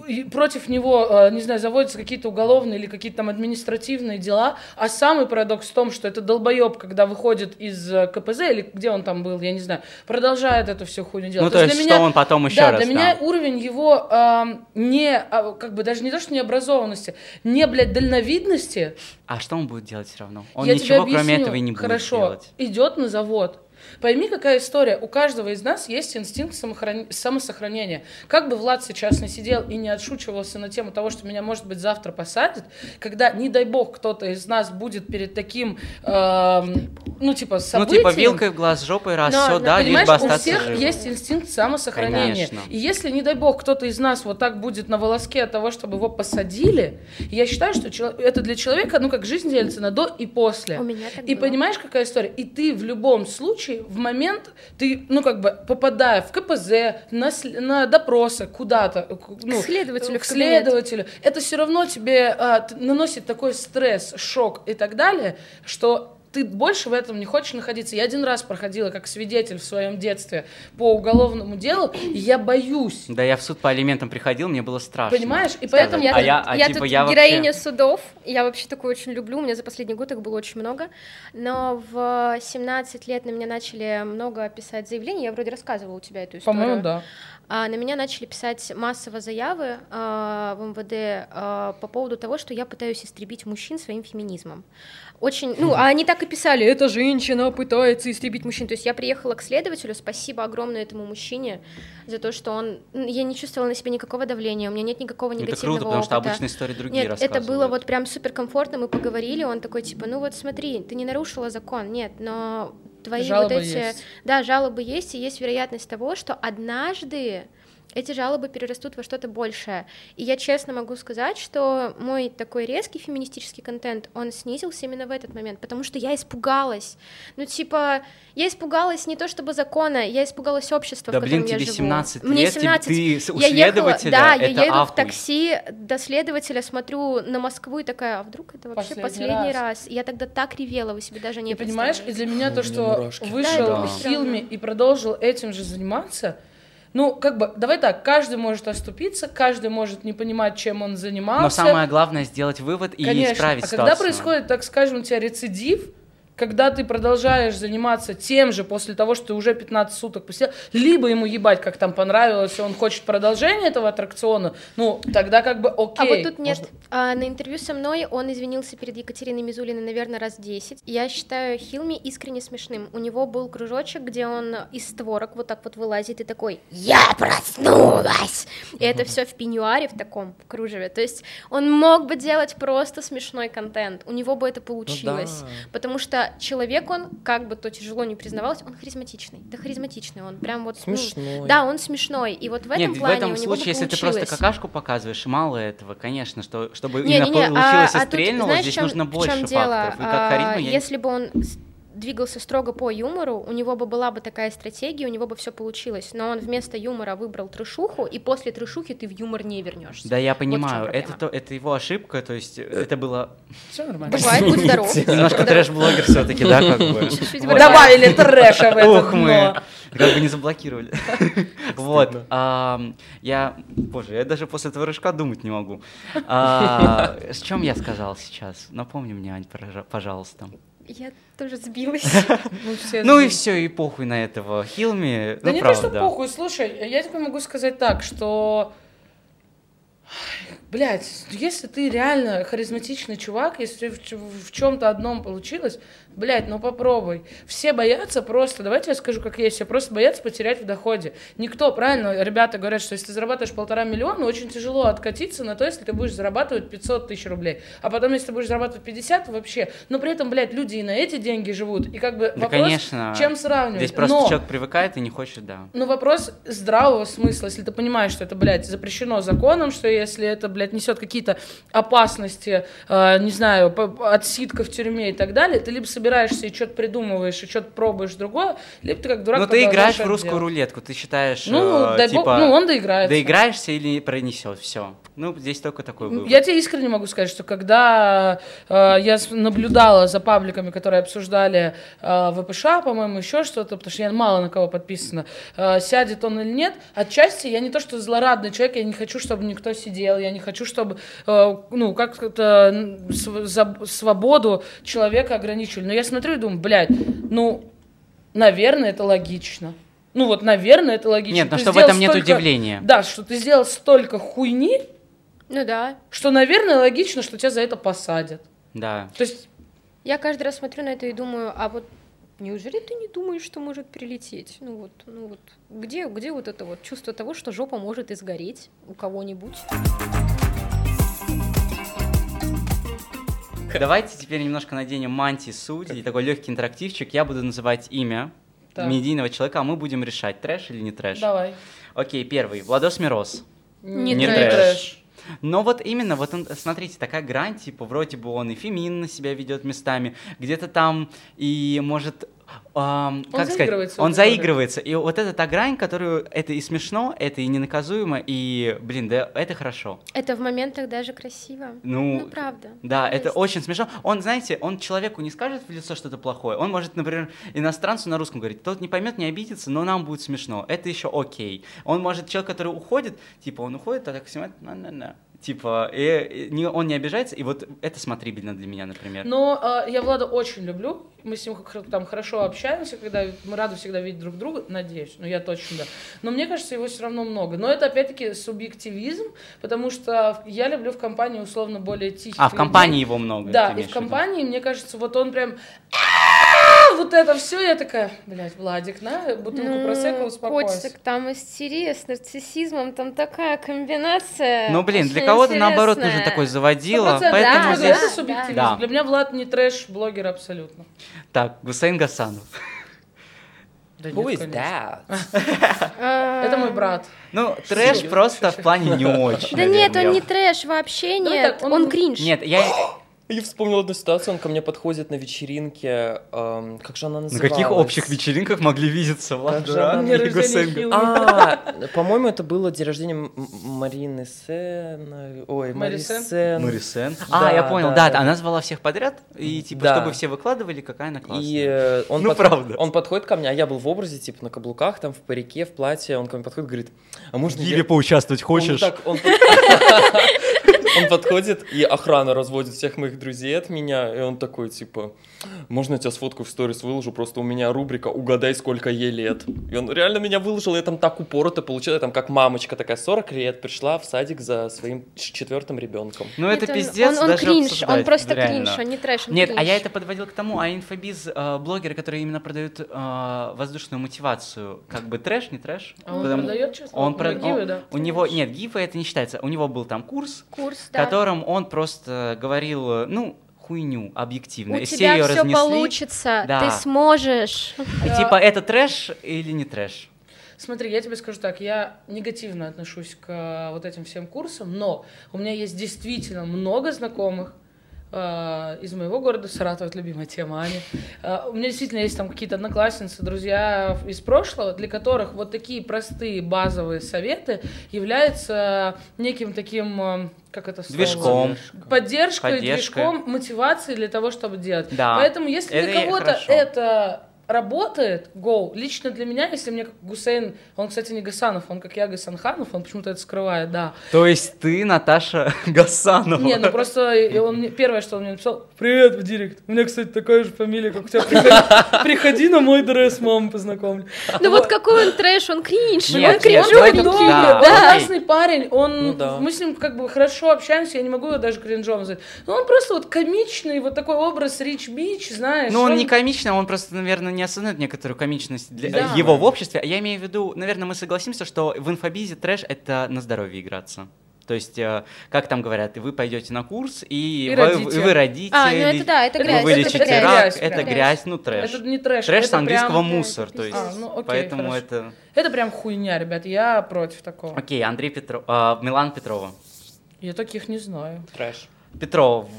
и против него, э, не знаю, заводятся какие-то уголовные или какие-то там административные дела, а самый парадокс в том, что это долбоеб, когда выходит из э, КПЗ, или где он там был, я не знаю, продолжает эту всю хуйню делать. Ну, то есть, для что он потом еще да, раз, для меня да. уровень его эм, не, а, как бы даже не то, что необразованности, не, блядь, дальновидности, А что он будет делать все равно? Он я ничего, кроме объясню. этого, и не будет Хорошо, делать. идет на завод. Пойми, какая история. У каждого из нас есть инстинкт самохран- самосохранения. Как бы Влад сейчас не сидел и не отшучивался на тему того, что меня, может быть, завтра посадят, когда, не дай бог, кто-то из нас будет перед таким, эм, ну, типа, Ну, событием... типа, вилкой в глаз, жопой раз, Но- все, но, да, лишь бы у остаться всех живым. есть инстинкт самосохранения. Конечно. И если, не дай бог, кто-то из нас вот так будет на волоске от того, чтобы его посадили, я считаю, что это для человека, ну, как жизнь делится на до и после. У меня так И было. понимаешь, какая история? И ты в любом случае, в момент, ты, ну, как бы, попадая в КПЗ, на, на допросы, куда-то, ну, К следователю к следователю, это все равно тебе а, наносит такой стресс, шок и так далее, что ты больше в этом не хочешь находиться. Я один раз проходила как свидетель в своем детстве по уголовному делу, и я боюсь. Да, я в суд по алиментам приходил, мне было страшно. Понимаешь? И сказать. поэтому Я, а я, а я типа, тут я вообще- героиня судов, я вообще такую очень люблю, у меня за последний год их было очень много, но в 17 лет на меня начали много писать заявлений, я вроде рассказывала у тебя эту историю. По-моему, да. А, на меня начали писать массово заявы а, в МВД а, по поводу того, что я пытаюсь истребить мужчин своим феминизмом. Очень, ну, а они так и писали, эта женщина пытается истребить мужчин. То есть я приехала к следователю, спасибо огромное этому мужчине за то, что он, м, я не чувствовала на себе никакого давления, у меня нет никакого Это негативного круто, потому что опыта. обычные истории другие Нет, это было вот прям супер комфортно, мы поговорили, он такой типа, ну вот смотри, ты не нарушила закон, нет, но твои Жалобы вот эти, есть. да, жалобы есть, и есть вероятность того, что однажды эти жалобы перерастут во что-то большее. И я честно могу сказать, что мой такой резкий феминистический контент, он снизился именно в этот момент, потому что я испугалась. Ну, типа, я испугалась не то чтобы закона, я испугалась общества, Да в котором блин, я тебе живу. 17 Мне лет, тебе- 17. ты у я ехала, следователя, да, я это еду в ахуй. такси до следователя, смотрю на Москву и такая, а вдруг это вообще Последний последний, раз. раз. Я тогда так ревела, вы себе даже не И понимаешь, и для меня то, У меня что мурашки. вышел Да, Хилми странно. и продолжил этим же заниматься, ну, как бы, давай так, каждый может оступиться, каждый может не понимать, чем он занимался. Но самое главное сделать вывод и Конечно. исправить а ситуацию. когда происходит, так скажем, у тебя рецидив, когда ты продолжаешь заниматься тем же после того, что ты уже 15 суток посидел, либо ему ебать, как там понравилось, и он хочет продолжения этого аттракциона, ну, тогда как бы окей. А вот тут нет. А, на интервью со мной он извинился перед Екатериной Мизулиной, наверное, раз 10. Я считаю Хилми искренне смешным. У него был кружочек, где он из створок вот так вот вылазит и такой «Я проснулась!» И это все в пеньюаре в таком в кружеве. То есть он мог бы делать просто смешной контент. У него бы это получилось. да. Потому что человек он, как бы то тяжело не признавалось, он харизматичный. Да харизматичный он. Прям вот... ну, Смешной. да, он смешной. И вот в этом Нет, в плане этом у него случае, бы если ты просто какашку показываешь, мало этого, конечно, что чтобы Не, именно не, не, получилось а- и а тут, стрельнуло, знаешь, здесь в чём- нужно в больше чём дело? факторов. И как А, я Если бы он двигался строго по юмору, у него бы была бы такая стратегия, у него бы все получилось. Но он вместо юмора выбрал трешуху, и после трешухи ты в юмор не вернешься. Да, я Вот понимаю, это, проблема. то, это его ошибка, то есть это было Все нормально. Бывает, будь здоров. [laughs] немножко трэш-блогер все-таки, да, как бы. Вот. Добавили трэша в это Ух мы, как бы не заблокировали. [laughs] Вот, ам, я, боже, я даже после этого рыжка думать не могу. А, С чем я сказал сейчас? Напомни мне, Ань, пожа- пожалуйста. Я тоже сбилась. [laughs] Ну, Ну и все, и похуй на этого Хилми. Да ну, не то, что похуй, слушай, я тебе могу сказать так, что... Блять, если ты реально харизматичный чувак, если в, чем-то одном получилось, блядь, ну попробуй. Все боятся просто, давайте я скажу, как есть, все просто боятся потерять в доходе. Никто, правильно, ребята говорят, что если ты зарабатываешь полтора миллиона, очень тяжело откатиться на то, если ты будешь зарабатывать 500 тысяч рублей. А потом, если ты будешь зарабатывать 50, вообще. Но при этом, блядь, люди и на эти деньги живут. И как бы Да, вопрос, конечно. чем сравнивать. Здесь просто Но- человек привыкает и не хочет, да. ну, вопрос здравого смысла, если ты понимаешь, что это, блядь, запрещено законом, что если это, блядь, несет какие-то опасности, э, не знаю, отсидка в тюрьме и так далее, ты либо собираешься и что-то придумываешь, и что-то пробуешь другое, либо ты как дурак Ну ты играешь в русскую делать. рулетку, ты считаешь, Ну, э, дай типа, бог, ну, он доиграется. доиграешься или пронесет, все. Ну, здесь только такой выбор. Я тебе искренне могу сказать, что когда э, я наблюдала за пабликами, которые обсуждали э, ВПШ, по-моему, еще что-то, потому что я мало на кого подписана, э, сядет он или нет, отчасти я не то, что злорадный человек, я не хочу, чтобы никто сидел, я не хочу, чтобы, э, ну, как-то свободу человека ограничивали. Но я смотрю и думаю, блядь, ну, наверное, это логично. Ну вот, наверное, это логично. Нет, но Ты что в этом нет столько- удивления. Да, что ты сделал столько хуйни, Ну да. что, наверное, логично, что тебя за это посадят. Да. То есть, Я каждый раз смотрю на это и думаю, а вот неужели ты не думаешь, что может прилететь? Ну вот, ну вот, где, где вот это вот чувство того, что жопа может изгореть у кого-нибудь? Давайте теперь [laughs] немножко наденем мантии судей, такой легкий интерактивчик. Я буду называть имя Так. медийного человека, а мы будем решать, трэш или не трэш. давай. Окей, первый. Владос Мороз. Не Не трэш. трэш. Но вот именно, вот он, смотрите, такая грань, типа, вроде бы он и феминно себя ведет местами, где-то там и может... ам, как сказать, заигрывает свою он заигрывается. И вот это та грань, которую это и смешно, это и ненаказуемо, и, блин, да, это хорошо. Это в моментах даже красиво. Ну, Ну, правда. Да, это Есть. очень смешно. Он, знаете, он человеку не скажет в лицо что-то плохое. Он может, например, иностранцу на русском говорить, тот не поймет, не обидится, но нам будет смешно. Это еще окей. Он может, человек, который уходит, типа, он уходит, а так снимает, на-на-на. Типа, и, и не- он не обижается, и вот это смотрибельно для меня, например. Но э, я Влада очень люблю. Мы с ним там хорошо общаемся, когда мы рады всегда видеть друг друга, надеюсь, ну я точно да. Но мне кажется, его все равно много. Но это опять-таки субъективизм, потому что я люблю в компании условно более тихих. а, в людей. компании его много. Да, и в компании, мне кажется, вот он прям! Вот это все, я такая, блядь, Владик, на бутылку просека, успокойся. котик, там истерия с нарциссизмом, там такая комбинация. Ну, блин, для кого-то, наоборот, интересная. такой заводила, поэтому Да, здесь... это да. субъективизм. Да. Для меня Влад не трэш-блогер абсолютно. Так, Гусейн Гасанов. Да Who нет, is that? [laughs] Это мой брат. Ну, трэш просто в плане не очень, Да нет, он не трэш, вообще Давай нет. он кринж. Нет, я... Я вспомнил одну ситуацию, он ко мне подходит на вечеринке, эм, как же она На называлась? каких общих вечеринках могли видеться Влад Дуран и Хилми. А, по-моему, это было день рождения Марины Сен. Ой, Мари Мари Сен? Сен. Морисен. Да, А, я понял, да, она звала всех подряд, и типа, чтобы все выкладывали, какая она классная. И э, он, Ну, правда. он подходит ко мне, а я был в образе, типа, на каблуках, там, в парике, в платье. Он ко мне подходит, говорит, а можно я... поучаствовать Он хочешь? так- он [laughs] под- Он подходит, и охрана разводит всех моих друзей от меня, и он такой, типа, можно я тебя сфоткаю в сторис выложу, просто у меня рубрика «Угадай, сколько ей лет». И он реально меня выложил, я там так упорото получил, я там как мамочка такая, 40 лет, пришла в садик за своим четвертым ребенком. Ну это он- пиздец он- он даже кринж, обсуждать, он просто реально. кринж, он не трэш, он Нет, а я кринж. это подводил к тому, а инфобиз э, блогеры, которые именно продают э, воздушную мотивацию, как бы трэш, не трэш? А он Потому- продает, честно? Он Ну, про- гивы, он- да? У него нет гифа, это не считается. У него был там курс, Курс, в да. котором он просто говорил, э, ну хуйню объективно. У И все тебя все разнесли. получится, Да. ты сможешь. И типа это трэш или не трэш? Смотри, я тебе скажу так, я негативно отношусь к э, вот этим всем курсам, но у меня есть действительно много знакомых из моего города Саратов, это любимая тема Ани. Э, у меня действительно есть там какие-то одноклассницы, друзья из прошлого, для которых вот такие простые базовые советы являются неким таким, э, как это слово? Движком. Поддержкой, Поддержкой. движком, мотивацией для того, чтобы делать. Да. Поэтому если Это для кого-то это работает, go. Лично для меня, если мне как Гусейн, он, кстати, не Гасанов, он как я Гасанханов, он почему-то это скрывает, да. То есть ты, Наташа [laughs] Гасанова. Не, ну просто он мне- первое, что он мне написал, привет в директ. У меня, кстати, такая же фамилия, как у тебя. Приходи, [laughs] приходи на мой дресс, маму познакомлю. Ну вот какой он трэш, он кринж, он кринж. нет, Он классный парень, он, Ну мы с ним как бы хорошо общаемся, я не могу его даже кринжом назвать. Но он просто вот комичный, вот такой образ rich bitch, знаешь. Ну, он не комичный, он просто, наверное, не осознает некоторую комичность для Да. его в обществе. А Я имею в виду, наверное, мы согласимся, что в инфобизе трэш — это на здоровье играться. То есть, э, как там говорят, вы пойдете на курс, и, И вы, родите. и вы родите, А, ну это да, это Это грязь. вы это вылечите грязь, рак, грязь это прям. грязь, ну трэш. Это не трэш. Трэш это с английского прям- мусор, это то есть. А, ну, окей, поэтому хорошо. это... Это прям хуйня, ребят, я против такого. Окей, Андрей Петров, а, Милан Петрова. Я таких не знаю. Трэш. Петров.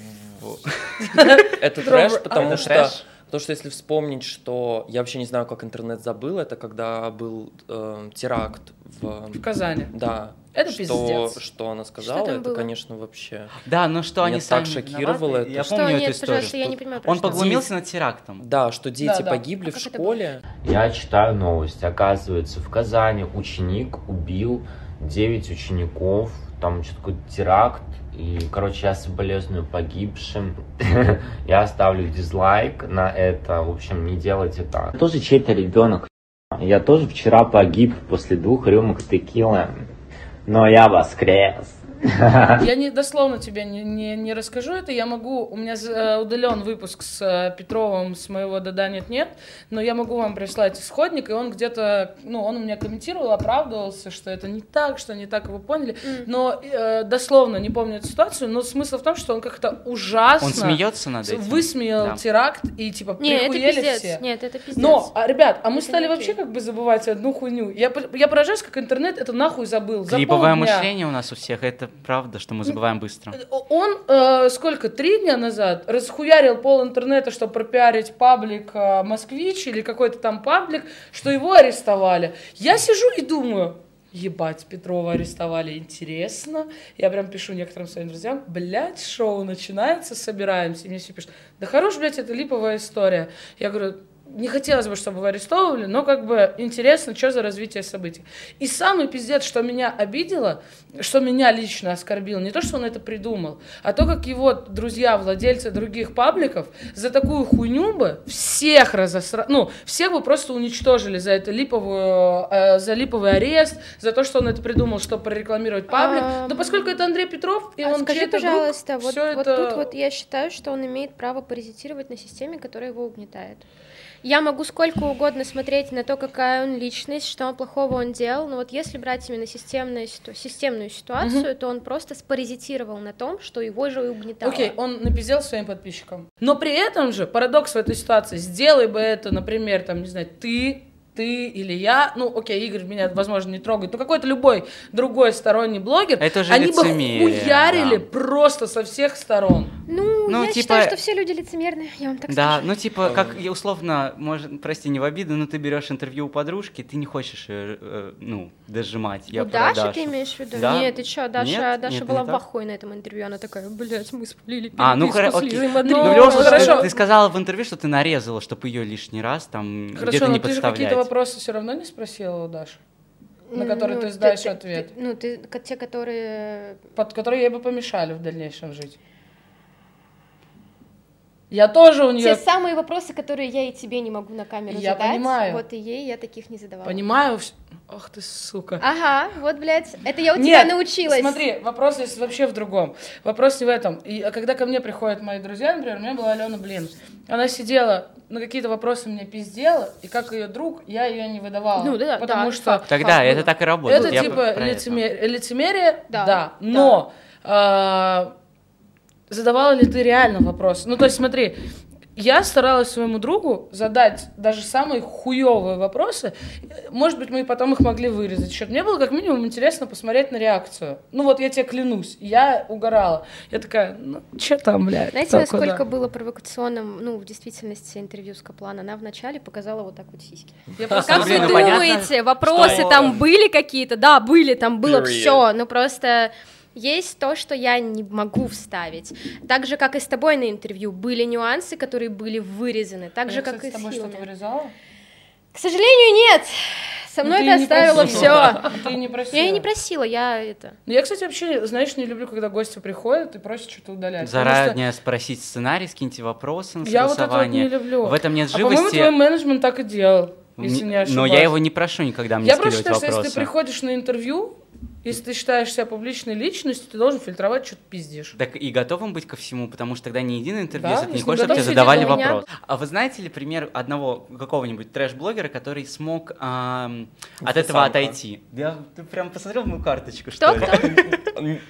[laughs] Это Трэш, трэш, потому это что... Потому что если вспомнить, что я вообще не знаю, как интернет забыл, это когда был э, теракт в... В Казани. Да. Это что, пиздец. Что она сказала, там это, было? конечно, вообще... Да, но что Меня они так шокировало виноваты. это. Я Что? помню Нет, эту историю. пожалуйста, я не что понимаю, Он что. поглумился над терактом. Да, что дети Да, да. погибли А в школе. Я читаю новости. Оказывается, в Казани ученик убил 9 учеников. Там что-то какой-то теракт. И, короче, я соболезную погибшим. [laughs] Я оставлю дизлайк на это. В общем, не делайте так. Тоже чей-то ребенок. Я тоже вчера погиб после двух рюмок текилы. Но я воскрес. [laughs] Я не дословно тебе не, не, не расскажу это. Я могу. У меня удален выпуск с э, Петровым с моего да нет нет, но я могу вам прислать исходник, и он где-то, ну, он у меня комментировал, оправдывался, что это не так, что не так, вы поняли. Но э, дословно не помню эту ситуацию, но смысл в том, что он как-то ужасно Он смеется над этим. высмеял Да. теракт и типа Нет, это прихуели пиздец. все. Нет, это пиздец. Но, а, ребят, а мы Это стали вообще как бы забывать одну хуйню. Я, я поражаюсь, как интернет это нахуй забыл. За Клиповое мышление у нас у всех, это правда, что мы забываем быстро. Он э, сколько, три дня назад расхуярил пол интернета, чтобы пропиарить паблик э, Москвич или какой-то там паблик, что его арестовали. Я сижу и думаю, ебать, Петрова арестовали, интересно. Я прям пишу некоторым своим друзьям, блядь, шоу начинается, собираемся. И мне все пишут, да хорош, блядь, это липовая история. Я говорю, не хотелось бы, чтобы вы арестовывали, но как бы интересно, что за развитие событий. И самый пиздец, что меня обидело, что меня лично оскорбило, не то, что он это придумал, а то, как его друзья, владельцы других пабликов за такую хуйню бы всех разосра... ну, всех бы просто уничтожили за это липовую, э, за липовый арест, за то, что он это придумал, чтобы прорекламировать паблик. А, Но поскольку это Андрей Петров, и А он скажи, чей-то друг, пожалуйста, вот, вот это- тут вот я считаю, что он имеет право паразитировать на системе, которая его угнетает. Я могу сколько угодно смотреть на то, какая он личность, что плохого он делал, но вот если брать именно системную, системную ситуацию, то он просто спаразитировал на том, что его же и угнетало. Окей, он напиздел своим подписчикам. Но при этом же парадокс в этой ситуации. Сделай бы это, например, там, не знаю, ты, ты или я. Ну, окей, Игорь меня, возможно, не трогает. Но какой-то любой другой сторонний блогер. Это уже они лицемерие, бы хуярили да. просто со всех сторон. Ну, Ну, я типа- считаю, что все люди лицемерные, я вам так Да, скажу. ну типа, как я условно, может, прости, не в обиду, но ты берешь интервью у подружки, ты не хочешь ее, э, ну, дожимать. Я У Даши Дашу. ты имеешь в виду? Да. Нет, ты чё, Даша, Нет? Даша Нет, была в ахуе на этом интервью, она такая, блядь, мы спалили А, ну хоро- окей. Ну, Мадриной». в любом случае, хорошо. ты, ты сказала в интервью, что ты нарезала, чтобы ее лишний раз там где-то не же подставлять. Вопросы все равно не спросила у Даши. на которые Ну, ты знаешь ты- ответ, ты- ну, ты, те, которые... под которые ей бы помешали в дальнейшем жить. Я тоже у Те нее самые вопросы, которые я и тебе не могу на камеру Я задать. понимаю. Вот и ей я таких не задавала. понимаю. Ах ты сука. Ага, вот, блядь, это я у Нет, тебя научилась. Смотри, вопрос здесь вообще в другом. Вопрос не в этом. И а когда ко мне приходят мои друзья, например, у меня была Алена Блин. Она сидела, на какие-то вопросы мне пиздела, и как ее друг, я ее не выдавала. Ну да, потому да, что факт. Тогда Факт. это так и работает. это Я типа про это. лицемер- лицемерие, да, Да, но а, задавала ли ты реально вопрос? Ну, то есть, смотри, я старалась своему другу задать даже самые хуевые вопросы. Может быть, мы потом их могли вырезать. Чтоб мне было как минимум интересно посмотреть на реакцию. Ну вот я тебе клянусь, я угорала. Я такая, ну что там, блядь? Знаете, насколько куда?» было провокационным, ну, в действительности, интервью с Каплан? Она вначале показала вот так вот сиськи. Я Как просто вы ну, думаете, вопросы там были какие-то? Да, были, там было все, но просто есть то, что я не могу вставить. Так же, как и с тобой на интервью, были нюансы, которые были вырезаны, так Я, же, как кстати, и с с тобой что-то вырезала? К сожалению, нет. Со Ну, мной ты ты не оставила все. [laughs] Ты не просила. Я и не просила, я это. Ну, Я, кстати, вообще, знаешь, не люблю, когда гости приходят и просят что-то удалять. потому что Заранее спросить сценарий, скиньте вопросы на Я вот это вот не люблю. В этом нет А по-моему, живости. твой менеджмент так и делал, если не Но ошибаюсь. я его не прошу никогда мне Я просто считаю, что если вопросы. ты приходишь на интервью, если ты считаешь себя публичной личностью, ты должен фильтровать, что ты пиздишь. Так и готовым быть ко всему, потому что тогда ни единое интервью, Да, ты не хочешь, чтобы тебе задавали вопрос. А вы знаете ли пример одного какого-нибудь трэш-блогера, который смог ам, от этого Инстасамка. отойти? Я ты прям посмотрел мою карточку, Кто, что ли?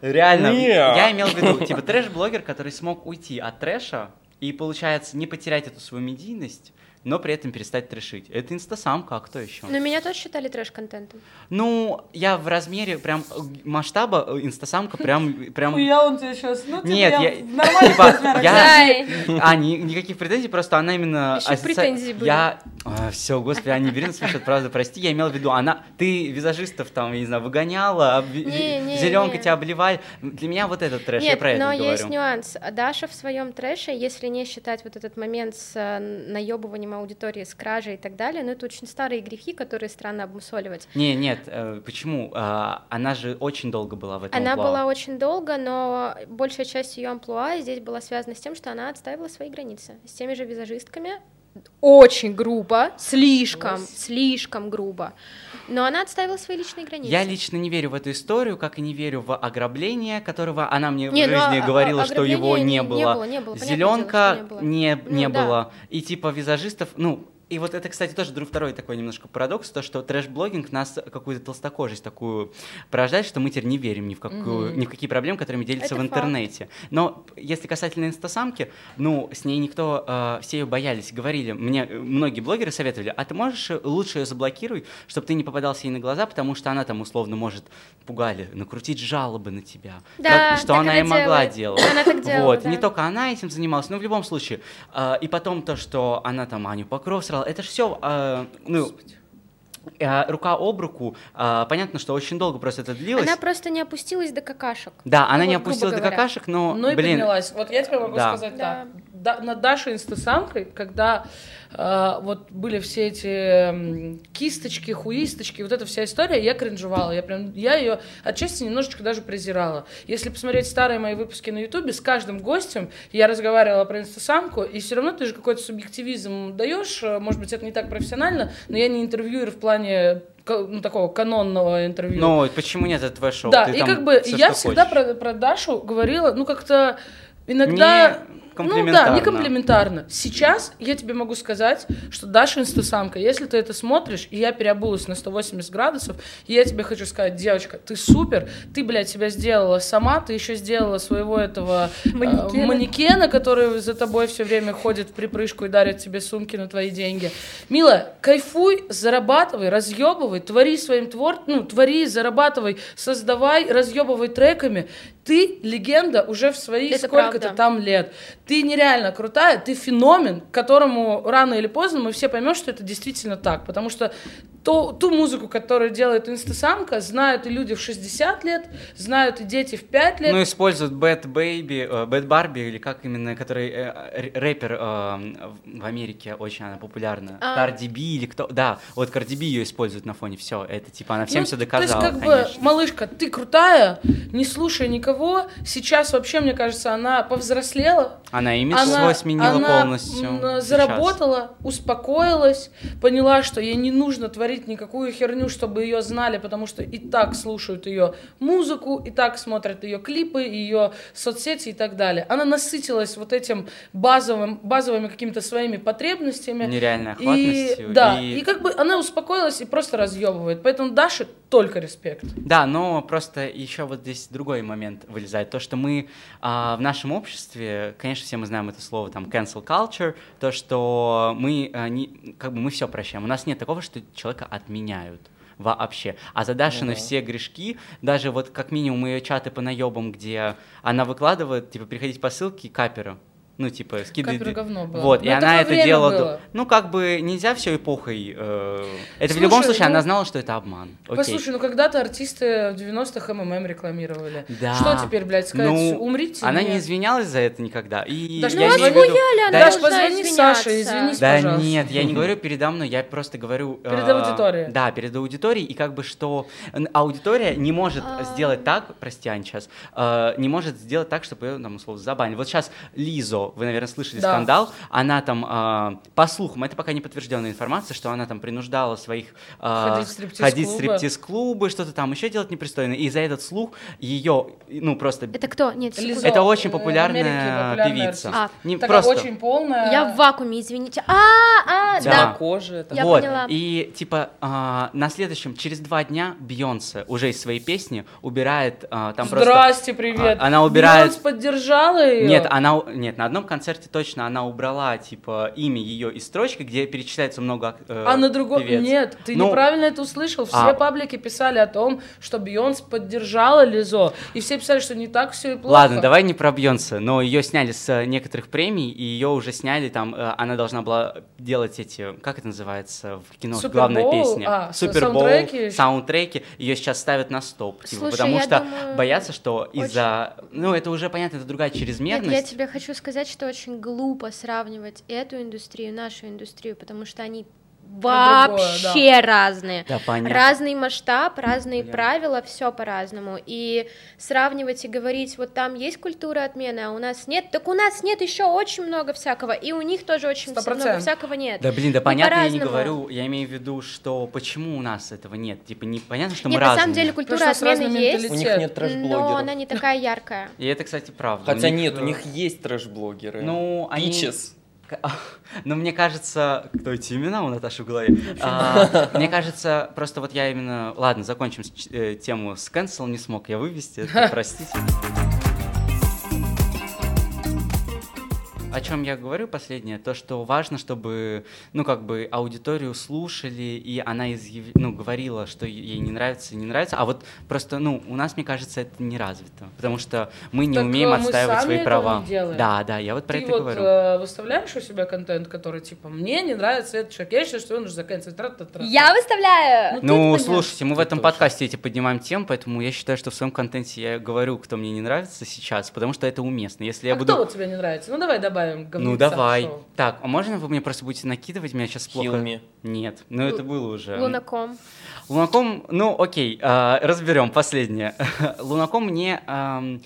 Реально. Не. Я имел в виду, типа, трэш-блогер, который смог уйти от трэша и, получается, не потерять эту свою медийность, но при этом перестать трэшить. Это инстасамка, а кто еще? Но меня тоже считали трэш-контентом. Ну, я в размере прям э, масштаба э, инстасамка прям... прям... Хуя он тебе сейчас, ну, типа, Нет, я я- типа, размерах. я- Дай. А, ни- никаких претензий, просто она именно... Ещё претензии были. Я... все, господи, а не бери на свой счет, правда, прости, я имел в виду, она... Ты визажистов там, я не знаю, выгоняла, не, зеленка тебя обливали. Для меня вот этот трэш, я про это но говорю. есть нюанс. Даша в своем трэше, если не считать вот этот момент с э, наебыванием аудитории, с кражей и так далее, ну это очень старые грехи, которые странно обмусоливать. Не, нет, э, почему? А, она же очень долго была в этом Она амплуа. была очень долго, но большая часть ее амплуа здесь была связана с тем, что она отстаивала свои границы. С теми же визажистками. Очень грубо, слишком, слишком грубо. Но она отстаивала свои личные границы. Я лично не верю в эту историю, как и не верю в ограбление, которого она мне Не, в ну, жизни а- говорила, а- что его не не- не было. было, не было, Зеленка дело, что не было. не, не Ну, да. было. И типа визажистов, ну, и вот это, кстати, тоже друг второй такой немножко парадокс, то, что трэш-блогинг нас какую-то толстокожесть такую порождает, что мы теперь не верим ни в, какую, Мгм. ни в какие проблемы, которыми делятся Это в факт. интернете. Но если касательно инстасамки, ну, с ней никто, э, все ее боялись, говорили, мне э, многие блогеры советовали, а ты можешь э, лучше ее заблокируй, чтобы ты не попадался ей на глаза, потому что она там условно может, пугали, накрутить жалобы на тебя. Да, Как- что так она она и могла делать. Она так делала, Вот, да. не только она этим занималась, но в любом случае. А, и потом то, что она там Аню Покров срала, это же все, ну, а, рука об руку. А, понятно, что очень долго просто это длилось. Она просто не опустилась до какашек. Да, она Ну, не опустилась до какашек, но, Ну и блин, поднялась. Вот я тебе могу Да. сказать Да. так. Да, над Дашей инстасамкой, когда э, вот были все эти кисточки, хуисточки, вот эта вся история, я кринжевала. Я прям, я ее отчасти немножечко даже презирала. Если посмотреть старые мои выпуски на Ютубе, с каждым гостем я разговаривала про инстасамку, и все равно ты же какой-то субъективизм даешь. э, Может быть, это не так профессионально, но я не интервьюер в плане ну, такого канонного интервью. ну, почему нет, это твое шоу? Да, Ты и как бы всё, я всегда хочешь. про, про Дашу говорила, ну как-то иногда... Не Ну да, комплиментарно. не комплиментарно. Сейчас я тебе могу сказать, что Даша инстасамка. Если ты это смотришь, и я переобулась на 180 градусов, и я тебе хочу сказать, девочка, ты супер, ты, блядь, себя сделала сама, ты еще сделала своего этого э, Манекена. манекена, который за тобой все время ходит в припрыжку и дарит тебе сумки на твои деньги. Мила, кайфуй, зарабатывай, разъебывай, твори своим твор, ну, твори, зарабатывай, создавай, разъебывай треками. Ты легенда уже в свои сколько-то там лет. Ты нереально крутая, ты феномен, которому рано или поздно мы все поймем, что это действительно так, потому что то, ту музыку, которую делает инстасамка, знают и люди в 60 лет, знают и дети в 5 лет. Ну, используют Bad Baby, э, Bad Barbie, или как именно, который э, рэпер э, в Америке, очень она популярна. А. Cardi B или кто... Да, вот Cardi B ее используют на фоне, все, это типа, она всем Ну, все То есть, доказала, как конечно. бы, малышка, ты крутая, не слушай никого. Сейчас вообще, мне кажется, она повзрослела. Она имидж свой сменила она, полностью. сейчас. заработала, успокоилась, поняла, что ей не нужно творить никакую херню, чтобы ее знали, потому что и так слушают ее музыку, и так смотрят ее клипы, ее соцсети и так далее. Она насытилась вот этим базовым, базовыми какими-то своими потребностями. Нереальной И, охватностью. да, и- и как бы она успокоилась и просто разъебывает. Поэтому Даше только респект. Да, но просто еще вот здесь другой момент вылезает. То, что мы а, в нашем обществе, конечно, все мы знаем это слово, там, cancel culture, то, что мы, а, не, как бы мы все прощаем. У нас нет такого, что человека отменяют вообще. А за Дашины Ага. все грешки, даже вот как минимум ее чаты по наебам, где она выкладывает, типа, приходить по ссылке капера. Ну, типа, скидывает. Капера говно было. Вот, Но и это она это делала. было. Ну, как бы нельзя все эпохой. э, Это в Слушай, любом случае, ну, она знала, что это обман. Окей. Послушай, ну когда-то артисты в 90-х МММ рекламировали. Да. Что теперь, блядь, сказать? Ну, Умрите? Она Нет. не извинялась за это никогда. И Даш, я ну, в виду- она Да, должна позвони. Саше, извинись, Да пожалуйста. нет, я не говорю передо мной, я просто говорю... Перед э, аудиторией. Да, перед аудиторией, и как бы что аудитория не может А. сделать так, прости, Ань, сейчас, э, не может сделать так, чтобы ее, там, условно, забанили. Вот сейчас Лизо, вы, наверное, слышали Да. скандал, она там, э, по слухам, это пока не подтвержденная информация, что она там принуждала своих... э, Ходить в стриптиз-клубы. стриптиз-клубы, что-то там еще делать непристойное. И за этот слух ее, ну, просто... Это кто? Нет, Лизо. Это очень э, популярная, Америке популярная певица. артистка. Не, Такая просто... очень полная. Я в вакууме, извините. А, а, Да. да. Кожа это Я вот. поняла. И типа а, на следующем, через два дня Бейонсе уже из своей песни убирает а, там просто... Здрасте, привет. А, она убирает- Бейонс поддержала ее. Нет, она, нет, на одном концерте точно она убрала, типа, имя ее из строчки, где перечисляется много э, А на другом... певец. Нет, ты Ну, неправильно это услышал. Все А. паблики писали о том, что Бейонс поддержала Лизо. И все писали, что не так все и плохо. Ладно, давай не про Бьонса, но ее сняли с э, некоторых премий, и ее уже сняли там, э, она должна была делать эти, как это называется в кино, Супер главная Боул? песня, А, с- Супербоул, саундтреки саундтреки, ее сейчас ставят на стоп, типа, Слушай, потому что думаю, боятся, что очень- из-за, ну это уже понятно, это другая Нет, чрезмерность. я тебе хочу сказать, что очень глупо сравнивать эту индустрию, нашу индустрию, потому что они другое, вообще разные. Да, понятно. Разный масштаб, разные Понятно. правила, все по-разному. И сравнивать и говорить, вот там есть культура отмены, а у нас нет, так у нас нет еще очень много всякого, и у них тоже очень Сто вся- много процентов. всякого нет. Да блин, да понятно, я не говорю, я имею в виду, что почему у нас этого нет, типа непонятно, что мы Нет, на разные. самом деле культура Просто с отмены есть, У них нет но она не такая яркая. И это, кстати, правда. Хотя У них, нет, у э, них есть трэш-блогеры. Ну, они... Peaches. [laughs] Но мне кажется, кто эти имена у Наташи в голове? А, Мне кажется, просто вот я именно... Ладно, закончим с э, тему с cancel, не смог я вывести, это, простите. О чем я говорю последнее, то, что важно, чтобы, ну, как бы аудиторию слушали, и она изъяв... ну, говорила, что ей не нравится и не нравится, а вот просто, ну, у нас, мне кажется, это не развито, потому что мы не Так, умеем э, мы отстаивать сами свои этого права. Да, да, я вот про Ты это вот говорю. э, выставляешь у себя контент, который типа мне не нравится этот человек, я считаю, что его нужно заканчивать. Тра-та-тра. Я выставляю! Ну, понятно. слушайте, мы в этом тоже. подкасте эти поднимаем тем, поэтому я считаю, что в своем контенте я говорю, кто мне не нравится сейчас, потому что это уместно. Если я а буду... кто вот тебе не нравится? Ну давай добавим говнеца Ну давай. шоу. Так, а можно вы мне просто будете накидывать меня сейчас плохо? Me. Нет, ну это было уже. Лунаком. Лунаком, ну окей, а, разберем последнее. [laughs] Лунаком мне... ам,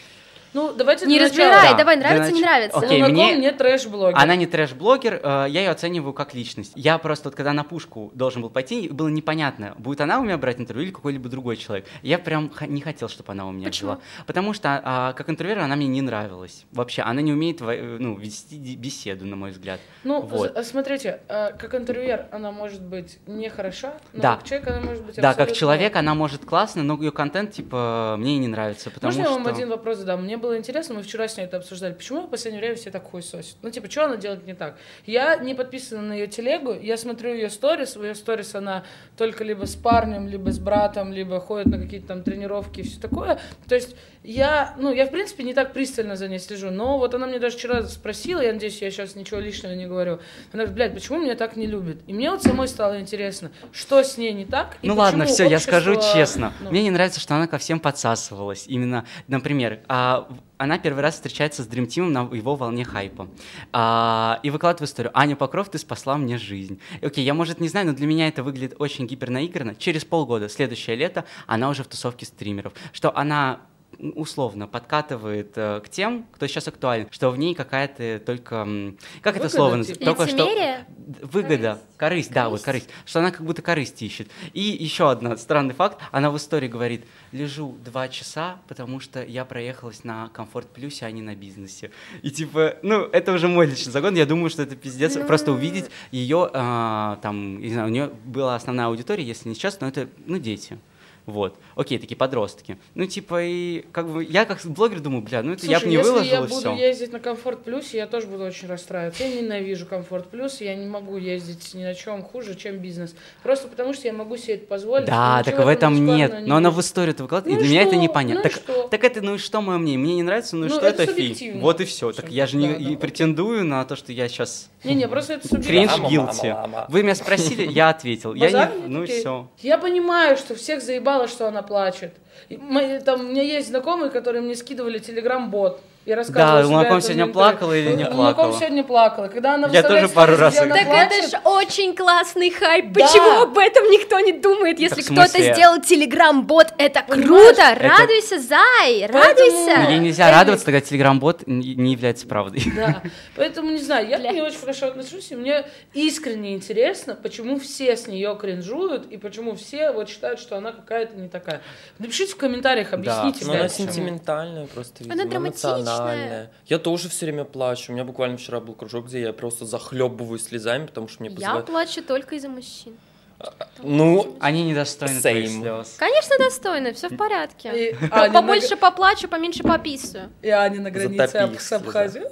Ну, давайте Не разбирай, Да, давай, нравится, не нач- нравится. Окей, Лунаком мне- не трэш-блогер. Она не трэш-блогер, э, я ее оцениваю как личность. Я просто, вот, когда на пушку должен был пойти, было непонятно, будет она у меня брать интервью или какой-либо другой человек. Я прям х- не хотел, чтобы она у меня Почему? взяла. Потому что а, как интервьюер она мне не нравилась. Вообще, она не умеет э, ну, вести беседу, на мой взгляд. Ну, Вот. з- смотрите, э, как интервьюер она может быть не хороша, но Да. как человек она может быть Да, как человек она может классно, но ее контент, типа, мне не нравится, потому Можно что... я вам один вопрос задам? Мне было интересно, мы вчера с ней это обсуждали, почему в последнее время все так хуй сосят? Ну, типа, что она делает не так? Я не подписана на ее телегу, я смотрю ее сторис, в ее сторис она только либо с парнем, либо с братом, либо ходит на какие-то там тренировки и все такое. То есть я, ну, я, в принципе, не так пристально за ней слежу, но вот она мне даже вчера спросила, я надеюсь, я сейчас ничего лишнего не говорю, она говорит, блядь, почему меня так не любят? И мне вот самой стало интересно, что с ней не так, и Ну ладно, все, я общество, скажу честно. ну, Мне не нравится, что она ко всем подсасывалась. Именно, например, а, она первый раз встречается с Dream Team на его волне хайпа. А, и выкладывает историю. Аня Покров, ты спасла мне жизнь. И, окей, я, может, не знаю, но для меня это выглядит очень гипернаигранно. Через полгода, следующее лето, она уже в тусовке стримеров. Что она условно подкатывает э, к тем, кто сейчас актуален, что в ней какая-то только... Как это Выгода, слово называется? типа. Только что... Лицемерие? Выгода, корысть, да, вот корысть, что она как будто корысть ищет. И еще один странный факт, она в истории говорит, лежу два часа, потому что я проехалась на комфорт плюсе, а не на бизнесе. И типа, ну, это уже мой личный загон, я думаю, что это пиздец, Ну. просто увидеть ее, а, там, не знаю, у нее была основная аудитория, если не сейчас, но это, ну, дети. Вот. Окей, такие подростки. Ну, типа, и как бы я как блогер думаю, бля, ну это я бы Слушай, не если я буду все. ездить на Комфорт Плюсе, я тоже буду очень расстраиваться. Я ненавижу Комфорт Плюс, я не могу ездить ни на чем хуже, чем бизнес. Просто потому, что я могу себе это позволить. Да, так в этом нет. не Но она в историю это выкладывает, Ну и и для меня это что? непонятно. Ну так, что? так это, ну и что мое мнение? Мне не нравится, ну и Ну, что это это фи. субъективно. Вот и все. Так я же не Да, да, претендую на то, что я сейчас Не-не, просто это кринж субъективно. guilty. Вы меня спросили, я ответил. Я не, ну и все. Я понимаю, что всех заебало, что она плачет. Мы- там, у меня есть знакомые, которые мне скидывали телеграм-бот. Я рассказывала Да, Лунаком сегодня интервью. плакала или не Лунаком плакала? сегодня плакала. Когда она Я тоже пару раз она Так плачет, это же очень классный хайп. Да. Почему об этом никто не думает? Если кто-то сделал телеграм-бот, это Понимаешь? круто! Это- Радуйся, зай! Поэтому- Радуйся! Но ей нельзя Элли. радоваться, тогда телеграм-бот не не является правдой. Да, поэтому не знаю, я к ней очень хорошо отношусь, и мне искренне интересно, почему все с нее кринжуют, и почему все вот считают, что она какая-то не такая. Напишите в комментариях, объясните, Ну, она сентиментальная просто, Она видимо, драматичная. Эмоциональная. Я тоже все время плачу. У меня буквально вчера был кружок, где я просто захлебываюсь слезами, потому что мне Я позывают. плачу только из-за мужчин. Ну, Они недостойны твоих слез. Конечно, достойно, все в порядке. Аня, Побольше на, поплачу, поменьше пописаю. и Аня на границе с. Абхазией.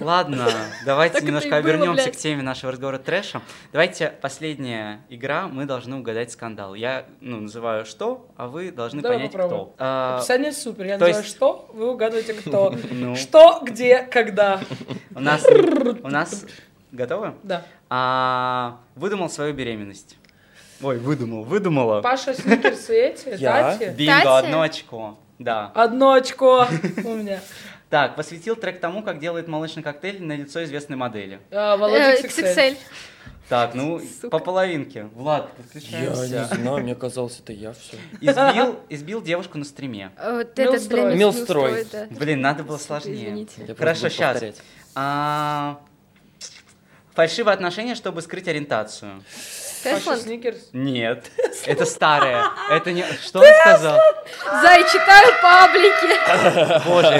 Ладно, давайте немножко вернемся блядь. к теме нашего разговора трэша. Давайте последняя игра, мы должны угадать скандал. Я ну, называю что, а вы должны Давай понять попробуем. кто. А, Описание супер, я то называю есть- что, вы угадываете кто. [laughs] ну, Что, где, когда. у нас, у нас готовы? Да. А, выдумал свою беременность. Ой, выдумал, выдумала. Паша Сникерсы эти, [laughs] Я? Тати. Бинго, одно очко. Да. Одно очко [laughs] у меня. Так, посвятил трек тому, как делает молочный коктейль на лицо известной модели. А, Володя Э, XXL. XXL. Так, ну, Сука. по половинке. Влад, я подключаемся. не знаю, мне казалось, это я все. Избил, избил девушку на стриме. Э, Вот Милстрой. Милстрой. Да. Блин, надо было сложнее. Я Хорошо, сейчас. А, Фальшивые отношения, чтобы скрыть ориентацию. Тесланд? Сникерс. Нет, [laughs] это старое. Это не... Что он сказал? Зай, читаю паблики. [laughs] Боже,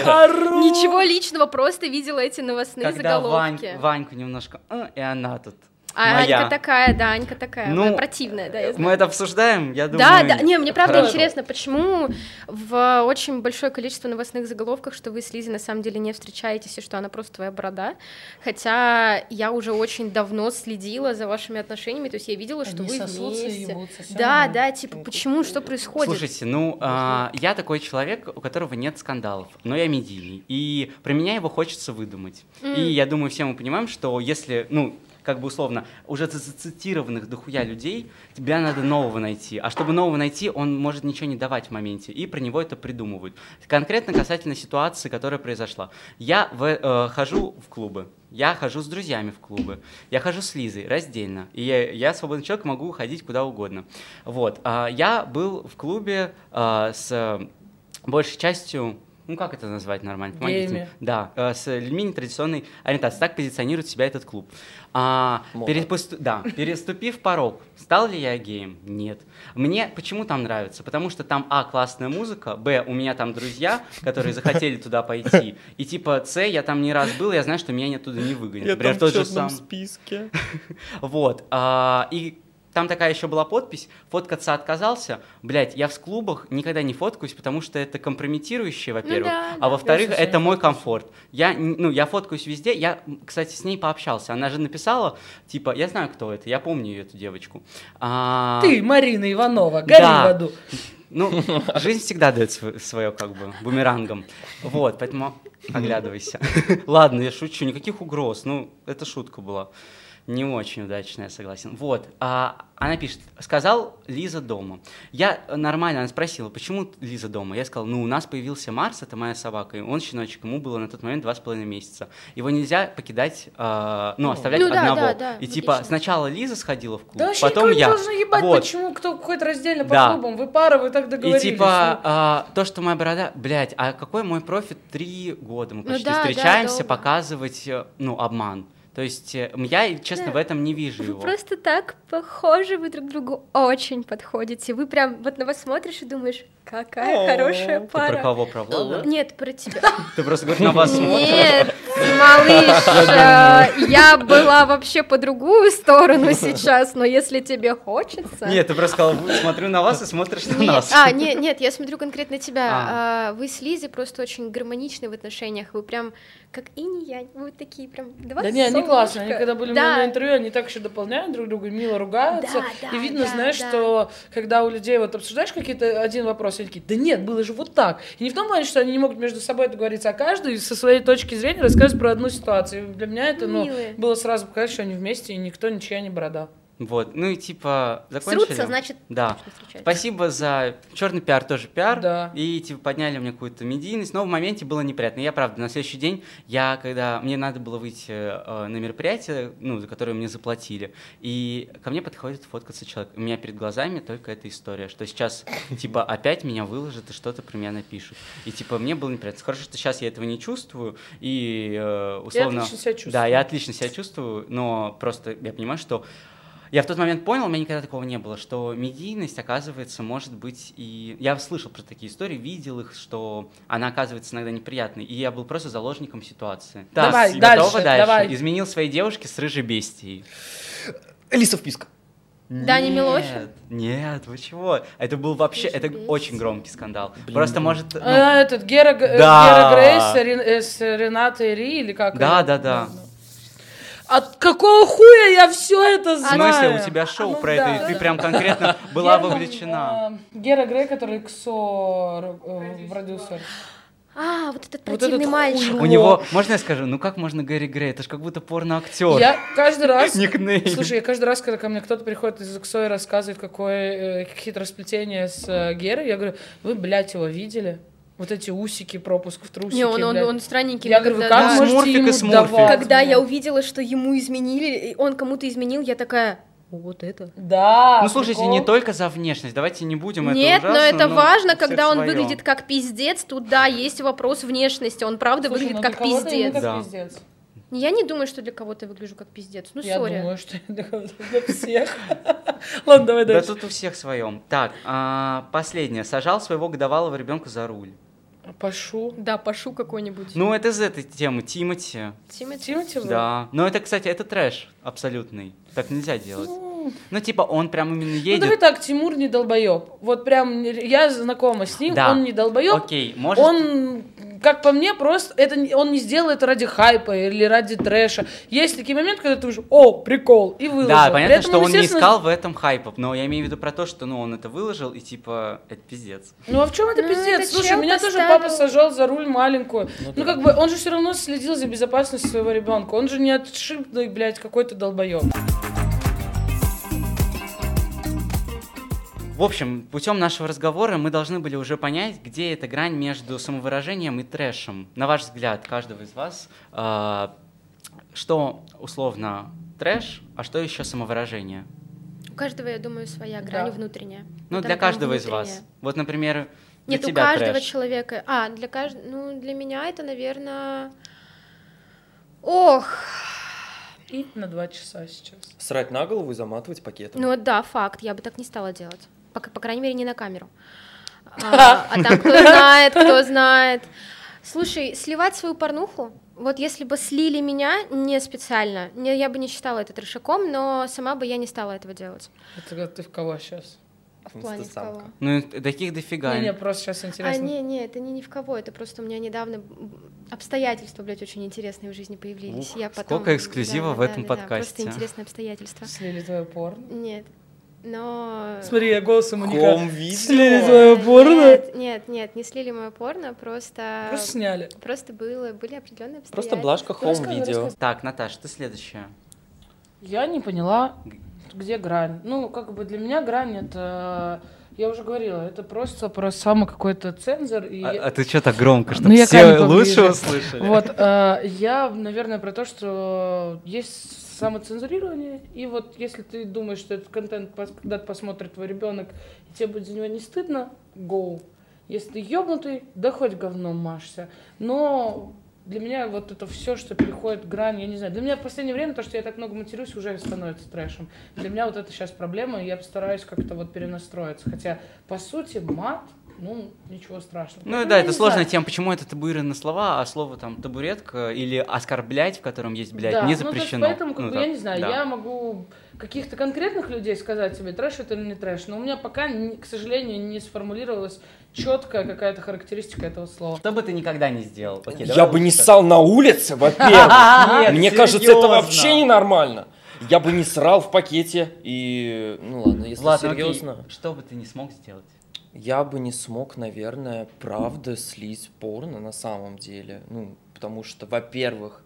Ничего личного, просто видела эти новостные когда Вань- заголовки. Ваньку немножко... И она тут. А моя. Анька такая, да, Анька такая, Ну, противная, да, я знаю. Мы это обсуждаем, я Да, думаю... да, не, мне правда хорошо. интересно, почему в очень большое количество новостных заголовках, что вы с Лизой на самом деле не встречаетесь, и что она просто твоя борода, хотя я уже очень давно следила за вашими отношениями, то есть я видела, что Они вы сосутся и вместе. ебутся, Да, да, типа, почему, что происходит? Слушайте, ну, а, я такой человек, у которого нет скандалов, но я медийный, и про меня его хочется выдумать. М. И я думаю, все мы понимаем, что если, ну, как бы условно, уже зацитированных дохуя людей, тебя надо нового найти. А чтобы нового найти, он может ничего не давать в моменте, и про него это придумывают. Конкретно касательно ситуации, которая произошла. Я в- э, хожу в клубы, я хожу с друзьями в клубы, я хожу с Лизой раздельно, и я, я свободный человек, могу ходить куда угодно. Вот, а, я был в клубе а, с э, большей частью ну как это назвать нормально? Помогите Геями. мне. Да, э, с людьми нетрадиционной ориентации. Так позиционирует себя этот клуб. А, Мода. перепосту- да, переступив порог, стал ли я геем? Нет. Мне почему там нравится? Потому что там, а, классная музыка, б, у меня там друзья, которые захотели туда пойти, и типа, с, я там не раз был, я знаю, что меня оттуда не выгонят. Я Например, там в тот же сам- списке. [laughs] вот. а, и там такая еще была подпись, фоткаться отказался. Блять, я в клубах никогда не фоткаюсь, потому что это компрометирующее, во-первых. да, а да. во-вторых, это мой комфорт. Я, ну, я фоткаюсь везде. Я, кстати, с ней пообщался. Она же написала, типа, я знаю, кто это, я помню эту девочку. А, Ты, Марина Иванова, гори Да. в аду. Ну, жизнь всегда дает свое, как бы, бумерангом. Вот, поэтому оглядывайся. [laughs] Ладно, я шучу, никаких угроз. Ну, это шутка была. Не очень удачная, согласен. Вот, а, она пишет, сказал Лиза дома. Я э, нормально, она спросила, почему Лиза дома? Я сказал, ну, у нас появился Марс, это моя собака, и он щеночек, ему было на тот момент два с половиной месяца. Его нельзя покидать, а, ну, оставлять Ну да, одного. да, да, и типа логично. сначала Лиза сходила в клуб, Да вообще потом я. должно ебать, Вот. почему кто какой-то раздельно по Да. клубам. Вы пара, вы так И договорились. типа ну. а, то, что моя борода, блядь, а какой мой профит? Три года мы Ну почти да, да, встречаемся, долго. показывать, э, ну, обман. То есть э, я, честно, Да. в этом не вижу Вы его. просто так похожи, вы друг другу очень подходите. Вы прям вот на вас смотришь и думаешь, какая хорошая Ты пара. про кого, про Влада? Нет, про тебя. Ты просто говоришь, на вас смотришь. Нет, малыш, э, я была вообще по другую сторону сейчас, но если тебе хочется... Нет, ты просто сказал, смотрю на вас и смотришь на нас. А, нет, нет, я смотрю конкретно тебя. А. А, Вы с Лизой просто очень гармоничны в отношениях. Вы прям как и янь. Вы вот такие прям два Да не, они классные. Они когда были у меня Да. на интервью, они так еще дополняют друг друга, мило ругаются. Да, да, и видно, да, знаешь, да. что когда у людей вот обсуждаешь какие-то один вопрос, они такие, да нет, было же вот так. И не в том плане, что они не могут между собой договориться, а каждый со своей точки зрения рассказывает про одну ситуацию. И для меня это, ну, Милые. было сразу показать, что они вместе, и никто ничья не борода. Вот, ну и типа, закончили? Срутся, значит, Да. Спасибо за черный пиар, тоже пиар. Да. И типа подняли мне какую-то медийность, но в моменте было неприятно. Я правда, на следующий день, я когда мне надо было выйти э, на мероприятие, ну, за которое мне заплатили, и ко мне подходит фоткаться человек. У меня перед глазами только эта история, что сейчас типа опять меня выложат и что-то про меня напишут. И типа мне было неприятно. Хорошо, что сейчас я этого не чувствую, и э, условно... отлично себя чувствую. Да, я отлично себя чувствую, но просто я понимаю, что я в тот момент понял, у меня никогда такого не было, что медийность, оказывается, может быть и... Я слышал про такие истории, видел их, что она оказывается иногда неприятной, и я был просто заложником ситуации. Давай, дальше, готова дальше? давай. Изменил своей девушке с рыжей бестией. Лиса вписка. Даня Нет, Милохин? Нет, вы чего? Это был вообще, это очень громкий скандал. Просто может... ну, А, этот Гера, э, Да. Гера Грейс с э, с Ренатой Ри или как? Да, да, да. От какого хуя я все это В знаю? смысле, у тебя шоу Ну про да, это, и ты да. прям конкретно была вовлечена. э, Гера Грей, который КСО э, продюсер. А, вот этот Вот противный этот мальчик. У него, можно я скажу, ну как можно Гэри Грей? Это же как будто порно-актер. Я каждый раз... [laughs] Никнейм. Слушай, я каждый раз, когда ко мне кто-то приходит из КСО и рассказывает, какое э, хитросплетение с э, Герой, я говорю, вы, блядь, его видели? Вот эти усики, пропуск в трусики, Не, он, он, он странненький. Я но говорю, когда- как да. можете ему давать, Когда я увидела, что ему изменили, и он кому-то изменил, я такая, «О, вот это. Да, Ну слушайте, прикол. не только за внешность, давайте не будем Нет, это но ужасно, это ну, важно, у всех когда он своё. выглядит как пиздец. Тут да, есть вопрос внешности. Он правда Слушай, выглядит ну как пиздец. как Да. пиздец. Я не думаю, что для кого-то я выгляжу как пиздец. Ну, Я сори. думаю, что для кого-то, для всех. [laughs] Ладно, давай Да дальше. тут у всех своем. Так, а, последнее. Сажал своего годовалого ребенка за руль. Пошу. Да, пошу какой-нибудь. Ну, это из этой темы, Тимати. Тимати. Тимати был? Да. Но это, кстати, это трэш абсолютный. Так нельзя делать. Ну, типа, он прям именно Ну едет. давай так, Тимур не долбоеб. Вот прям я знакома с ним, Да. он не долбоеб. Окей, может... Он, как по мне, просто это он не сделал это ради хайпа или ради трэша. Есть такие моменты, когда ты думаешь, о, прикол, и выложил. Да, понятно, этом что он не искал в этом хайпа, но я имею в виду про то, что ну, он это выложил, и типа, это пиздец. Ну а в чем это Ну, пиздец? это Слушай, меня тоже поставил. папа сажал за руль маленькую. Ну, как бы он же все равно следил за безопасностью своего ребенка. Он же не отшибный, блядь, какой-то долбоеб. В общем, путем нашего разговора мы должны были уже понять, где эта грань между самовыражением и трэшем. На ваш взгляд, каждого из вас, а, что условно трэш, а что еще самовыражение? У каждого, я думаю, своя грань Да. внутренняя. Ну, там для каждого из вас. внутренняя. Вот, например, для Нет, у тебя каждого трэш. человека. А, для каждого. Ну, для меня это, наверное. Ох. И на два часа сейчас. Срать на голову и заматывать пакетом. Ну да, факт. Я бы так не стала делать. По, по крайней мере, не на камеру. А, а там кто знает, кто знает. Слушай, сливать свою порнуху Вот если бы слили меня не специально, не, я бы не считала это трешаком, но сама бы я не стала этого делать. Это ты в кого сейчас? В плане в кого? Ну, таких дофига. Не, не, просто сейчас А, интересно. не, не, это не ни в кого, это просто у меня недавно обстоятельства, блядь, очень интересные в жизни появились. Ух, я потом... сколько эксклюзива Да, в да, этом да, да, подкасте. Просто интересные обстоятельства. Слили твое порно? Нет, но... Смотри, я голосом уника. Хом-видео? Слили твое порно? Нет, нет, нет, не слили мое порно, просто... Просто сняли. Просто было, были определенные обстоятельства. Просто Блажка хом-видео. Так, Наташ, ты следующая. Я не поняла, где грань. Ну, как бы для меня грань это... Я уже говорила, это просто про самый какой-то цензор. И... А, а ты что так громко, чтобы Ну, все лучше услышали? Вот, э, я, наверное, про то, что есть самоцензурирование, и вот если ты думаешь, что этот контент когда-то посмотрит твой ребенок, и тебе будет за него не стыдно, go. Если ты ёбнутый, да хоть говном машься. Но для меня вот это все, что переходит грань, я не знаю. Для меня в последнее время то, что я так много матерюсь, уже становится трэшем. Для меня вот это сейчас проблема, и я постараюсь как-то вот перенастроиться. Хотя, по сути, мат, ну, ничего страшного. Ну Поэтому да, это сложная знаю. тема, почему это табуированные слова, а слово там табуретка или оскорблять, в котором есть, блядь, Да, не ну, то есть запрещено. поэтому, как Ну, бы, так, я не знаю, да. я могу каких-то конкретных людей сказать тебе, трэш это или не трэш, но у меня пока, к сожалению, не сформулировалась четкая какая-то характеристика этого слова. Что бы ты никогда не сделал? Окей, Я давай бы не ссал на улице, во-первых. [laughs] Нет, Мне кажется, это вообще ненормально. Я бы не срал в пакете и... Ну ладно, если серьезно. Что бы ты не смог сделать? Я бы не смог, наверное, правда слить порно на самом деле. Ну, потому что, во-первых,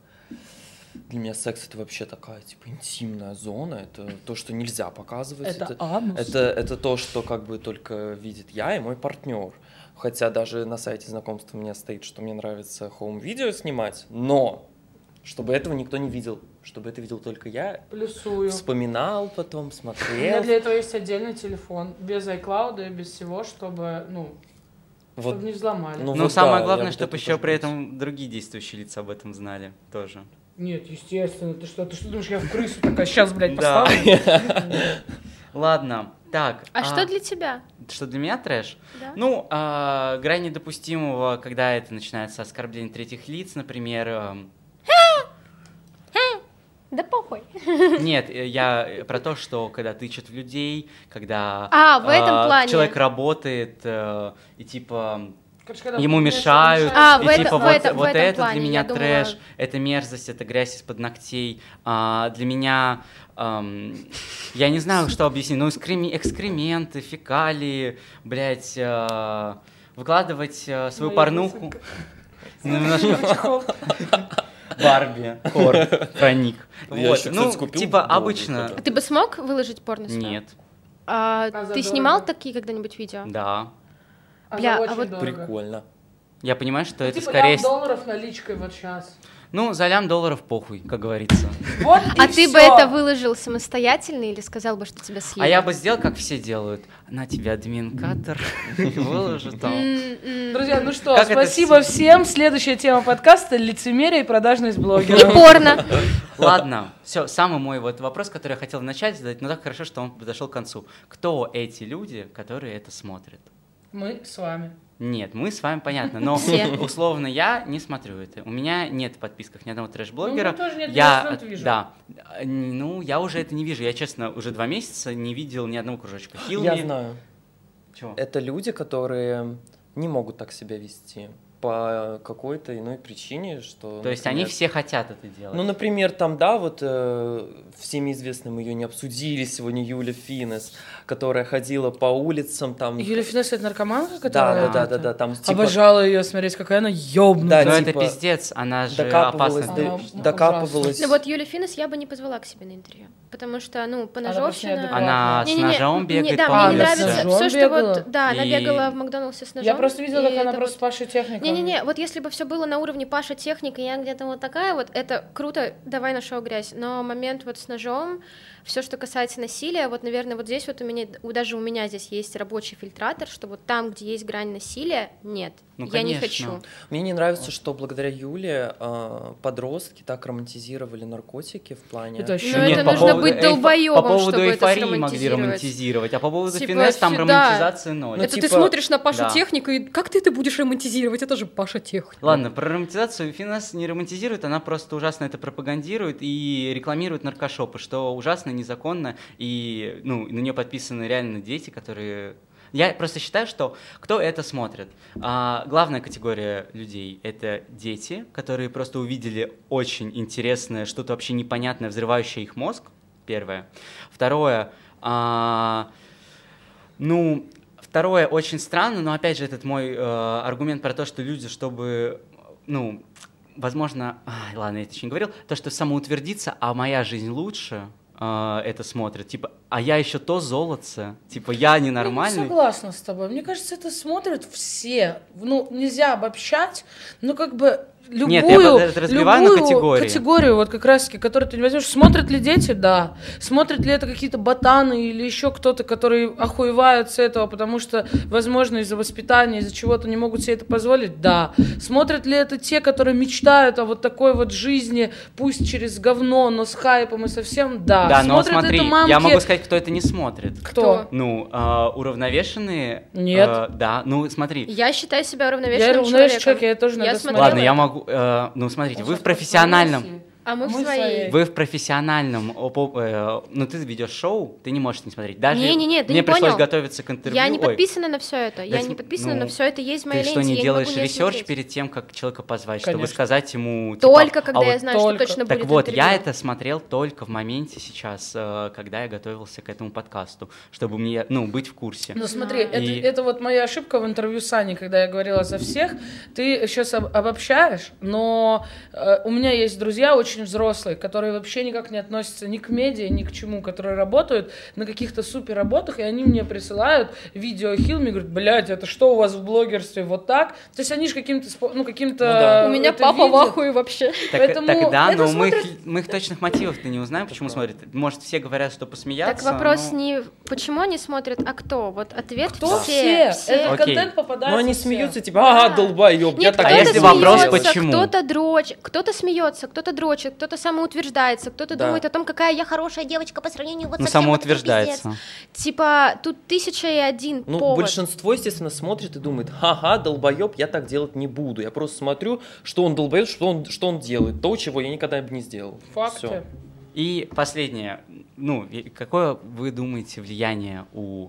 для меня секс это вообще такая, типа, интимная зона. Это то, что нельзя показывать. Это анус. это, это то, что как бы только видит я и мой партнер. Хотя даже на сайте знакомства у меня стоит, что мне нравится хоум-видео снимать, но чтобы этого никто не видел, чтобы это видел только я, Плюсую. вспоминал потом, У меня смотрел. для этого есть отдельный телефон, без iCloud и без всего, чтобы, ну, Вот. чтобы не взломали. Ну Ну, вот самое да, главное, чтобы еще при этом другие действующие лица об этом знали тоже. Нет, естественно, ты что, ты что думаешь, я в крысу такая, сейчас, блядь, Да. поставлю? [laughs] Ладно, так. А что для тебя? Что для меня трэш? Да? Ну, а, грань недопустимого, когда это начинается оскорбление третьих лиц, например. Эм, Да похуй. [laughs] Нет, э, я э, про то, что когда тычут в людей, когда А, в этом а, плане. человек работает э, и типа Короче, когда ему мешают, А, и в это- типа в вот, это- в вот этом это плане, для меня думала- трэш, это мерзость, это грязь из-под ногтей. А, для меня, ам, я не знаю, что объяснить, ну экскреме- экскременты, фекалии, блядь, а, выкладывать а, свою Моя порнуху. Ну, Немножко Барби, хор, проник. Вот, ну, типа обычно. А ты бы смог выложить порно? Нет, А, А ты снимал такие когда-нибудь видео? да. Бля, а вот-. Прикольно. Я понимаю, что Ну, это типа скорее... долларов наличкой вот сейчас. Ну, за лям долларов похуй, как говорится. Вот А и ты бы всё. это выложил самостоятельно или сказал бы, что тебя слили? А я бы сделал, как все делают. На тебя админкатор [laughs] выложу там. М-м. Друзья, ну что, Как спасибо все- всем. Следующая тема подкаста — лицемерие и продажность И блогера. порно. [laughs] Ладно, все, самый мой вот вопрос, который я хотел начать задать, но так хорошо, что он подошел к концу. Кто эти люди, которые это смотрят? Мы с вами. Нет, мы с вами понятно, но Все. условно я не смотрю это. У меня нет в подписках ни одного трэш-блогера. Ну, у меня тоже нет, я я, вижу. да, ну я уже это не вижу. Я честно уже два месяца не видел ни одного кружочка. Я Хилми. знаю. Чего? Это люди, которые не могут так себя вести по какой-то иной причине, что... То есть они например, все хотят это делать. Ну, например, там, да, вот э, всеми известным ее не обсудили сегодня Юля Финес, которая ходила по улицам, там... Юлия Финес — это наркоманка, Да, которая... да, да, да, да, там типа Обожала ее смотреть, какая она ёбнутая. Да, Но типа, это пиздец, она же докапывалась, опасна. до- Она докапывалась. Ну вот Юлю Финес я бы не позвала к себе на интервью, потому что, ну, поножовщина... неадекватная. Она с ножом бегает да, по мне не нравится все, что вот... Да, она бегала в Макдональдсе с ножом. Я просто видела, как она просто вот- Пашей техником. Не-не-не, вот если бы все было на уровне Паша техника, я где-то вот такая вот, это круто, давай на шоу грязь. Но момент вот с ножом, все, что касается насилия, вот, наверное, вот здесь вот у меня, у- даже у меня здесь есть рабочий фильтратор, что вот там, где есть грань насилия, нет, Ну, я не конечно. хочу. Мне не нравится, что благодаря Юле э, подростки так романтизировали наркотики в плане... Это вообще Ну, это по нужно поводу быть долбоёбом, По поводу чтобы это эйфории могли сромантизировать. романтизировать, а по поводу Типа, финес там да. романтизации ноль. Ну, это ты типа, смотришь на Пашу да. технику, и как ты это будешь романтизировать? Это же Паша Тех. Ладно, про романтизацию Финас не романтизирует, она просто ужасно это пропагандирует и рекламирует наркошопы, что ужасно, незаконно, и ну, на нее подписаны реально дети, которые я просто считаю, что кто это смотрит? А, главная категория людей — это дети, которые просто увидели очень интересное, что-то вообще непонятное, взрывающее их мозг, первое. Второе, а, ну, второе очень странно, но опять же этот мой э, аргумент про то, что люди, чтобы, ну, возможно, ладно, я это еще не говорил, то, что самоутвердиться, а моя жизнь лучше, э, это смотрят. Типа, а я еще то золотце. Типа, я ненормальный. Я не согласна с тобой. Мне кажется, это смотрят все. Ну, нельзя обобщать, но как бы любую, Нет, я разбиваю любую на категории. категорию, вот как раз-таки, которую ты не возьмешь. Смотрят ли дети? Да. Смотрят ли это какие-то ботаны или еще кто-то, которые охуевают с этого, потому что, возможно, из-за воспитания, из-за чего-то не могут себе это позволить? Да. Смотрят ли это те, которые мечтают о вот такой вот жизни, пусть через говно, но с хайпом и совсем? Да. Да, но Смотрят смотри, это мамки... я могу сказать, кто это не смотрит. Кто? Ну, э, уравновешенные. Нет. э, да, ну смотри. Я считаю себя Я уравновешенным уравновешенный человеком. человек, я тоже надо смотрела Ладно, я это. Могу. э, ну, смотрите, вы в профессиональном. А мы, Мы в своей. Вы в профессиональном, э, ну ты ведешь шоу, ты не можешь не смотреть. Даже Не-не-не, ты мне не пришлось понял. готовиться к интервью. Я не Ой, подписана на все это. Я Да не подписана ну, на все это. Есть в моей Ты ленте. что, не я делаешь не не ресерч смотреть. перед тем, как человека позвать, чтобы Конечно. сказать ему... типа, Только а когда вот я знаю, только. что точно Так будет вот, я интервью. это смотрел только в моменте сейчас, э, когда я готовился к этому подкасту, чтобы мне, ну, быть в курсе. Ну смотри, это, И- это вот моя ошибка в интервью с Аней, когда я говорила за всех. Ты сейчас об- обобщаешь, но э, у меня есть друзья очень взрослые, которые вообще никак не относятся ни к медиа, ни к чему, которые работают на каких-то супер работах, и они мне присылают видео Хилми, говорят, блядь, это что у вас в блогерстве вот так? То есть они же каким-то, ну каким-то... Ну да. У меня папа в видят. ахуе вообще. Так, Поэтому так да, это но мы, смотрят- их, мы их точных мотивов-то не узнаем, почему смотрят. Может, все говорят, что посмеяться. Так вопрос но- не почему они смотрят, а кто. Вот ответ Кто все. все? Этот Окей. контент попадает Ну они все. смеются, типа, ага, долбоеб, я Нет, так А если вопрос, делал». смеется, почему? кто-то дрочит, кто-то смеется, кто-то дрочит, кто-то самоутверждается, кто-то Да. думает о том, какая я хорошая девочка по сравнению вот Ну, вот это самоутверждается. пиздец. Типа, тут тысяча и один Ну, повод. большинство, естественно, смотрит и думает, ха-ха, долбоеб, я так делать не буду. Я просто смотрю, что он долбоеб, что он, что он делает. То, чего я никогда бы не сделал. Факты. Всё. И последнее. Ну, какое вы думаете влияние у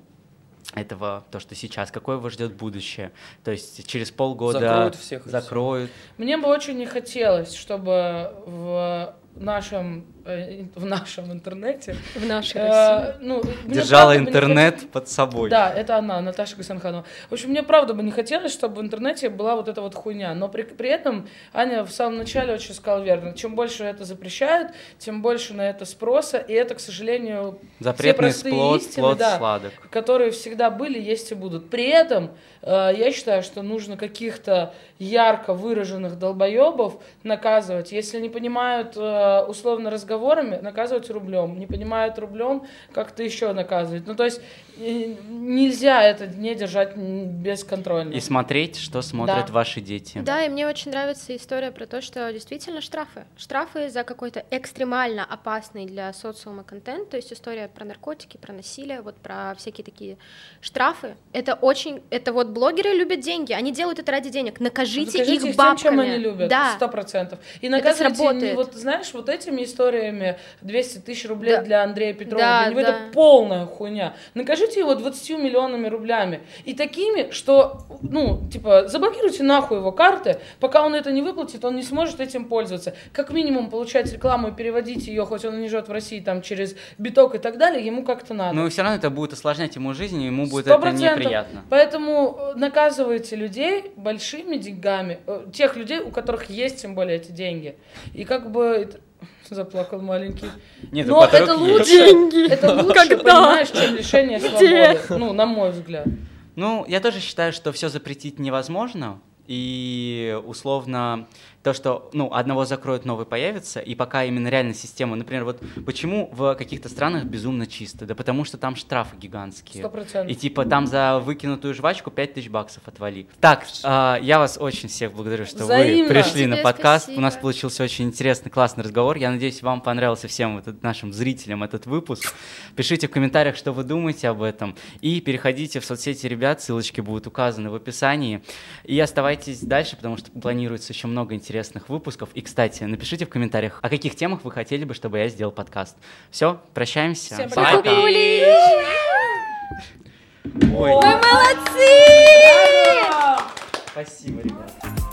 этого, то, что сейчас, какое вас ждет будущее? То есть через полгода Закроют всех закроют. Мне бы очень не хотелось, чтобы в нашем, в нашем интернете в нашей э, России. ну, Держала правда интернет хотелось- под собой. Да, это она, Наташа Гасанханова. В общем, мне правда бы не хотелось, чтобы в интернете была вот эта вот хуйня. Но при, при этом Аня в самом начале очень сказала верно. Чем больше это запрещают, тем больше на это спроса. И это, к сожалению, все Запретный простые плод, истины, плод да, сладок. которые всегда были, есть и будут. При этом э, я считаю, что нужно каких-то ярко выраженных долбоебов наказывать. Если не понимают э, условно разговорами, наказывать рублем. Не понимают рублем, как-то еще наказывать. Ну, то есть нельзя это не держать м, бесконтрольно. И смотреть, что смотрят Да. ваши дети. Да, и мне очень нравится история про то, что действительно штрафы. Штрафы за какой-то экстремально опасный для социума контент, то есть история про наркотики, про насилие, вот про всякие такие штрафы. Это очень, это вот блогеры любят деньги, они делают это ради денег. Накажите, Накажите их их тем, бабками. чем они любят, Да. сто процентов. И Это наказывайте, вот знаешь, вот этими историями 200 тысяч рублей Да. для Андрея Петрова, Да, для него да. это полная хуйня. Накажите его 20 миллионами рублями. И такими, что, ну, типа, заблокируйте нахуй его карты, пока он это не выплатит, он не сможет этим пользоваться. Как минимум получать рекламу и переводить ее, хоть он и не живет в России, там, через биток и так далее, ему как-то надо. Но все равно это будет осложнять ему жизнь, и ему будет это неприятно. Поэтому э, наказывайте людей большими деньгами, э, тех людей, у которых есть тем более эти деньги. И как бы заплакал маленький. Нет, Но это лучше, Деньги. это лучше, Когда? понимаешь, чем лишение Где? свободы. Ну, на мой взгляд. Ну, я тоже считаю, что все запретить невозможно. И условно то, что ну, одного закроют, новый появится, и пока именно реальная система, например, вот почему в каких-то странах безумно чисто? Да потому что там штрафы гигантские. Сто процентов. И типа там за выкинутую жвачку 5000 баксов отвали. Так, а, я вас очень всех благодарю, что Взаимно. вы пришли на Тебе подкаст. спасибо. У нас получился очень интересный, классный разговор. Я надеюсь, вам понравился всем этот, нашим зрителям этот выпуск. Пишите в комментариях, что вы думаете об этом. И переходите в соцсети ребят, ссылочки будут указаны в описании. И оставайтесь оставайтесь дальше, потому что планируется еще много интересных выпусков. И, кстати, напишите в комментариях, о каких темах вы хотели бы, чтобы я сделал подкаст. Все, прощаемся. Всем пока. Ой. Ой. Вы молодцы! Спасибо, ребята.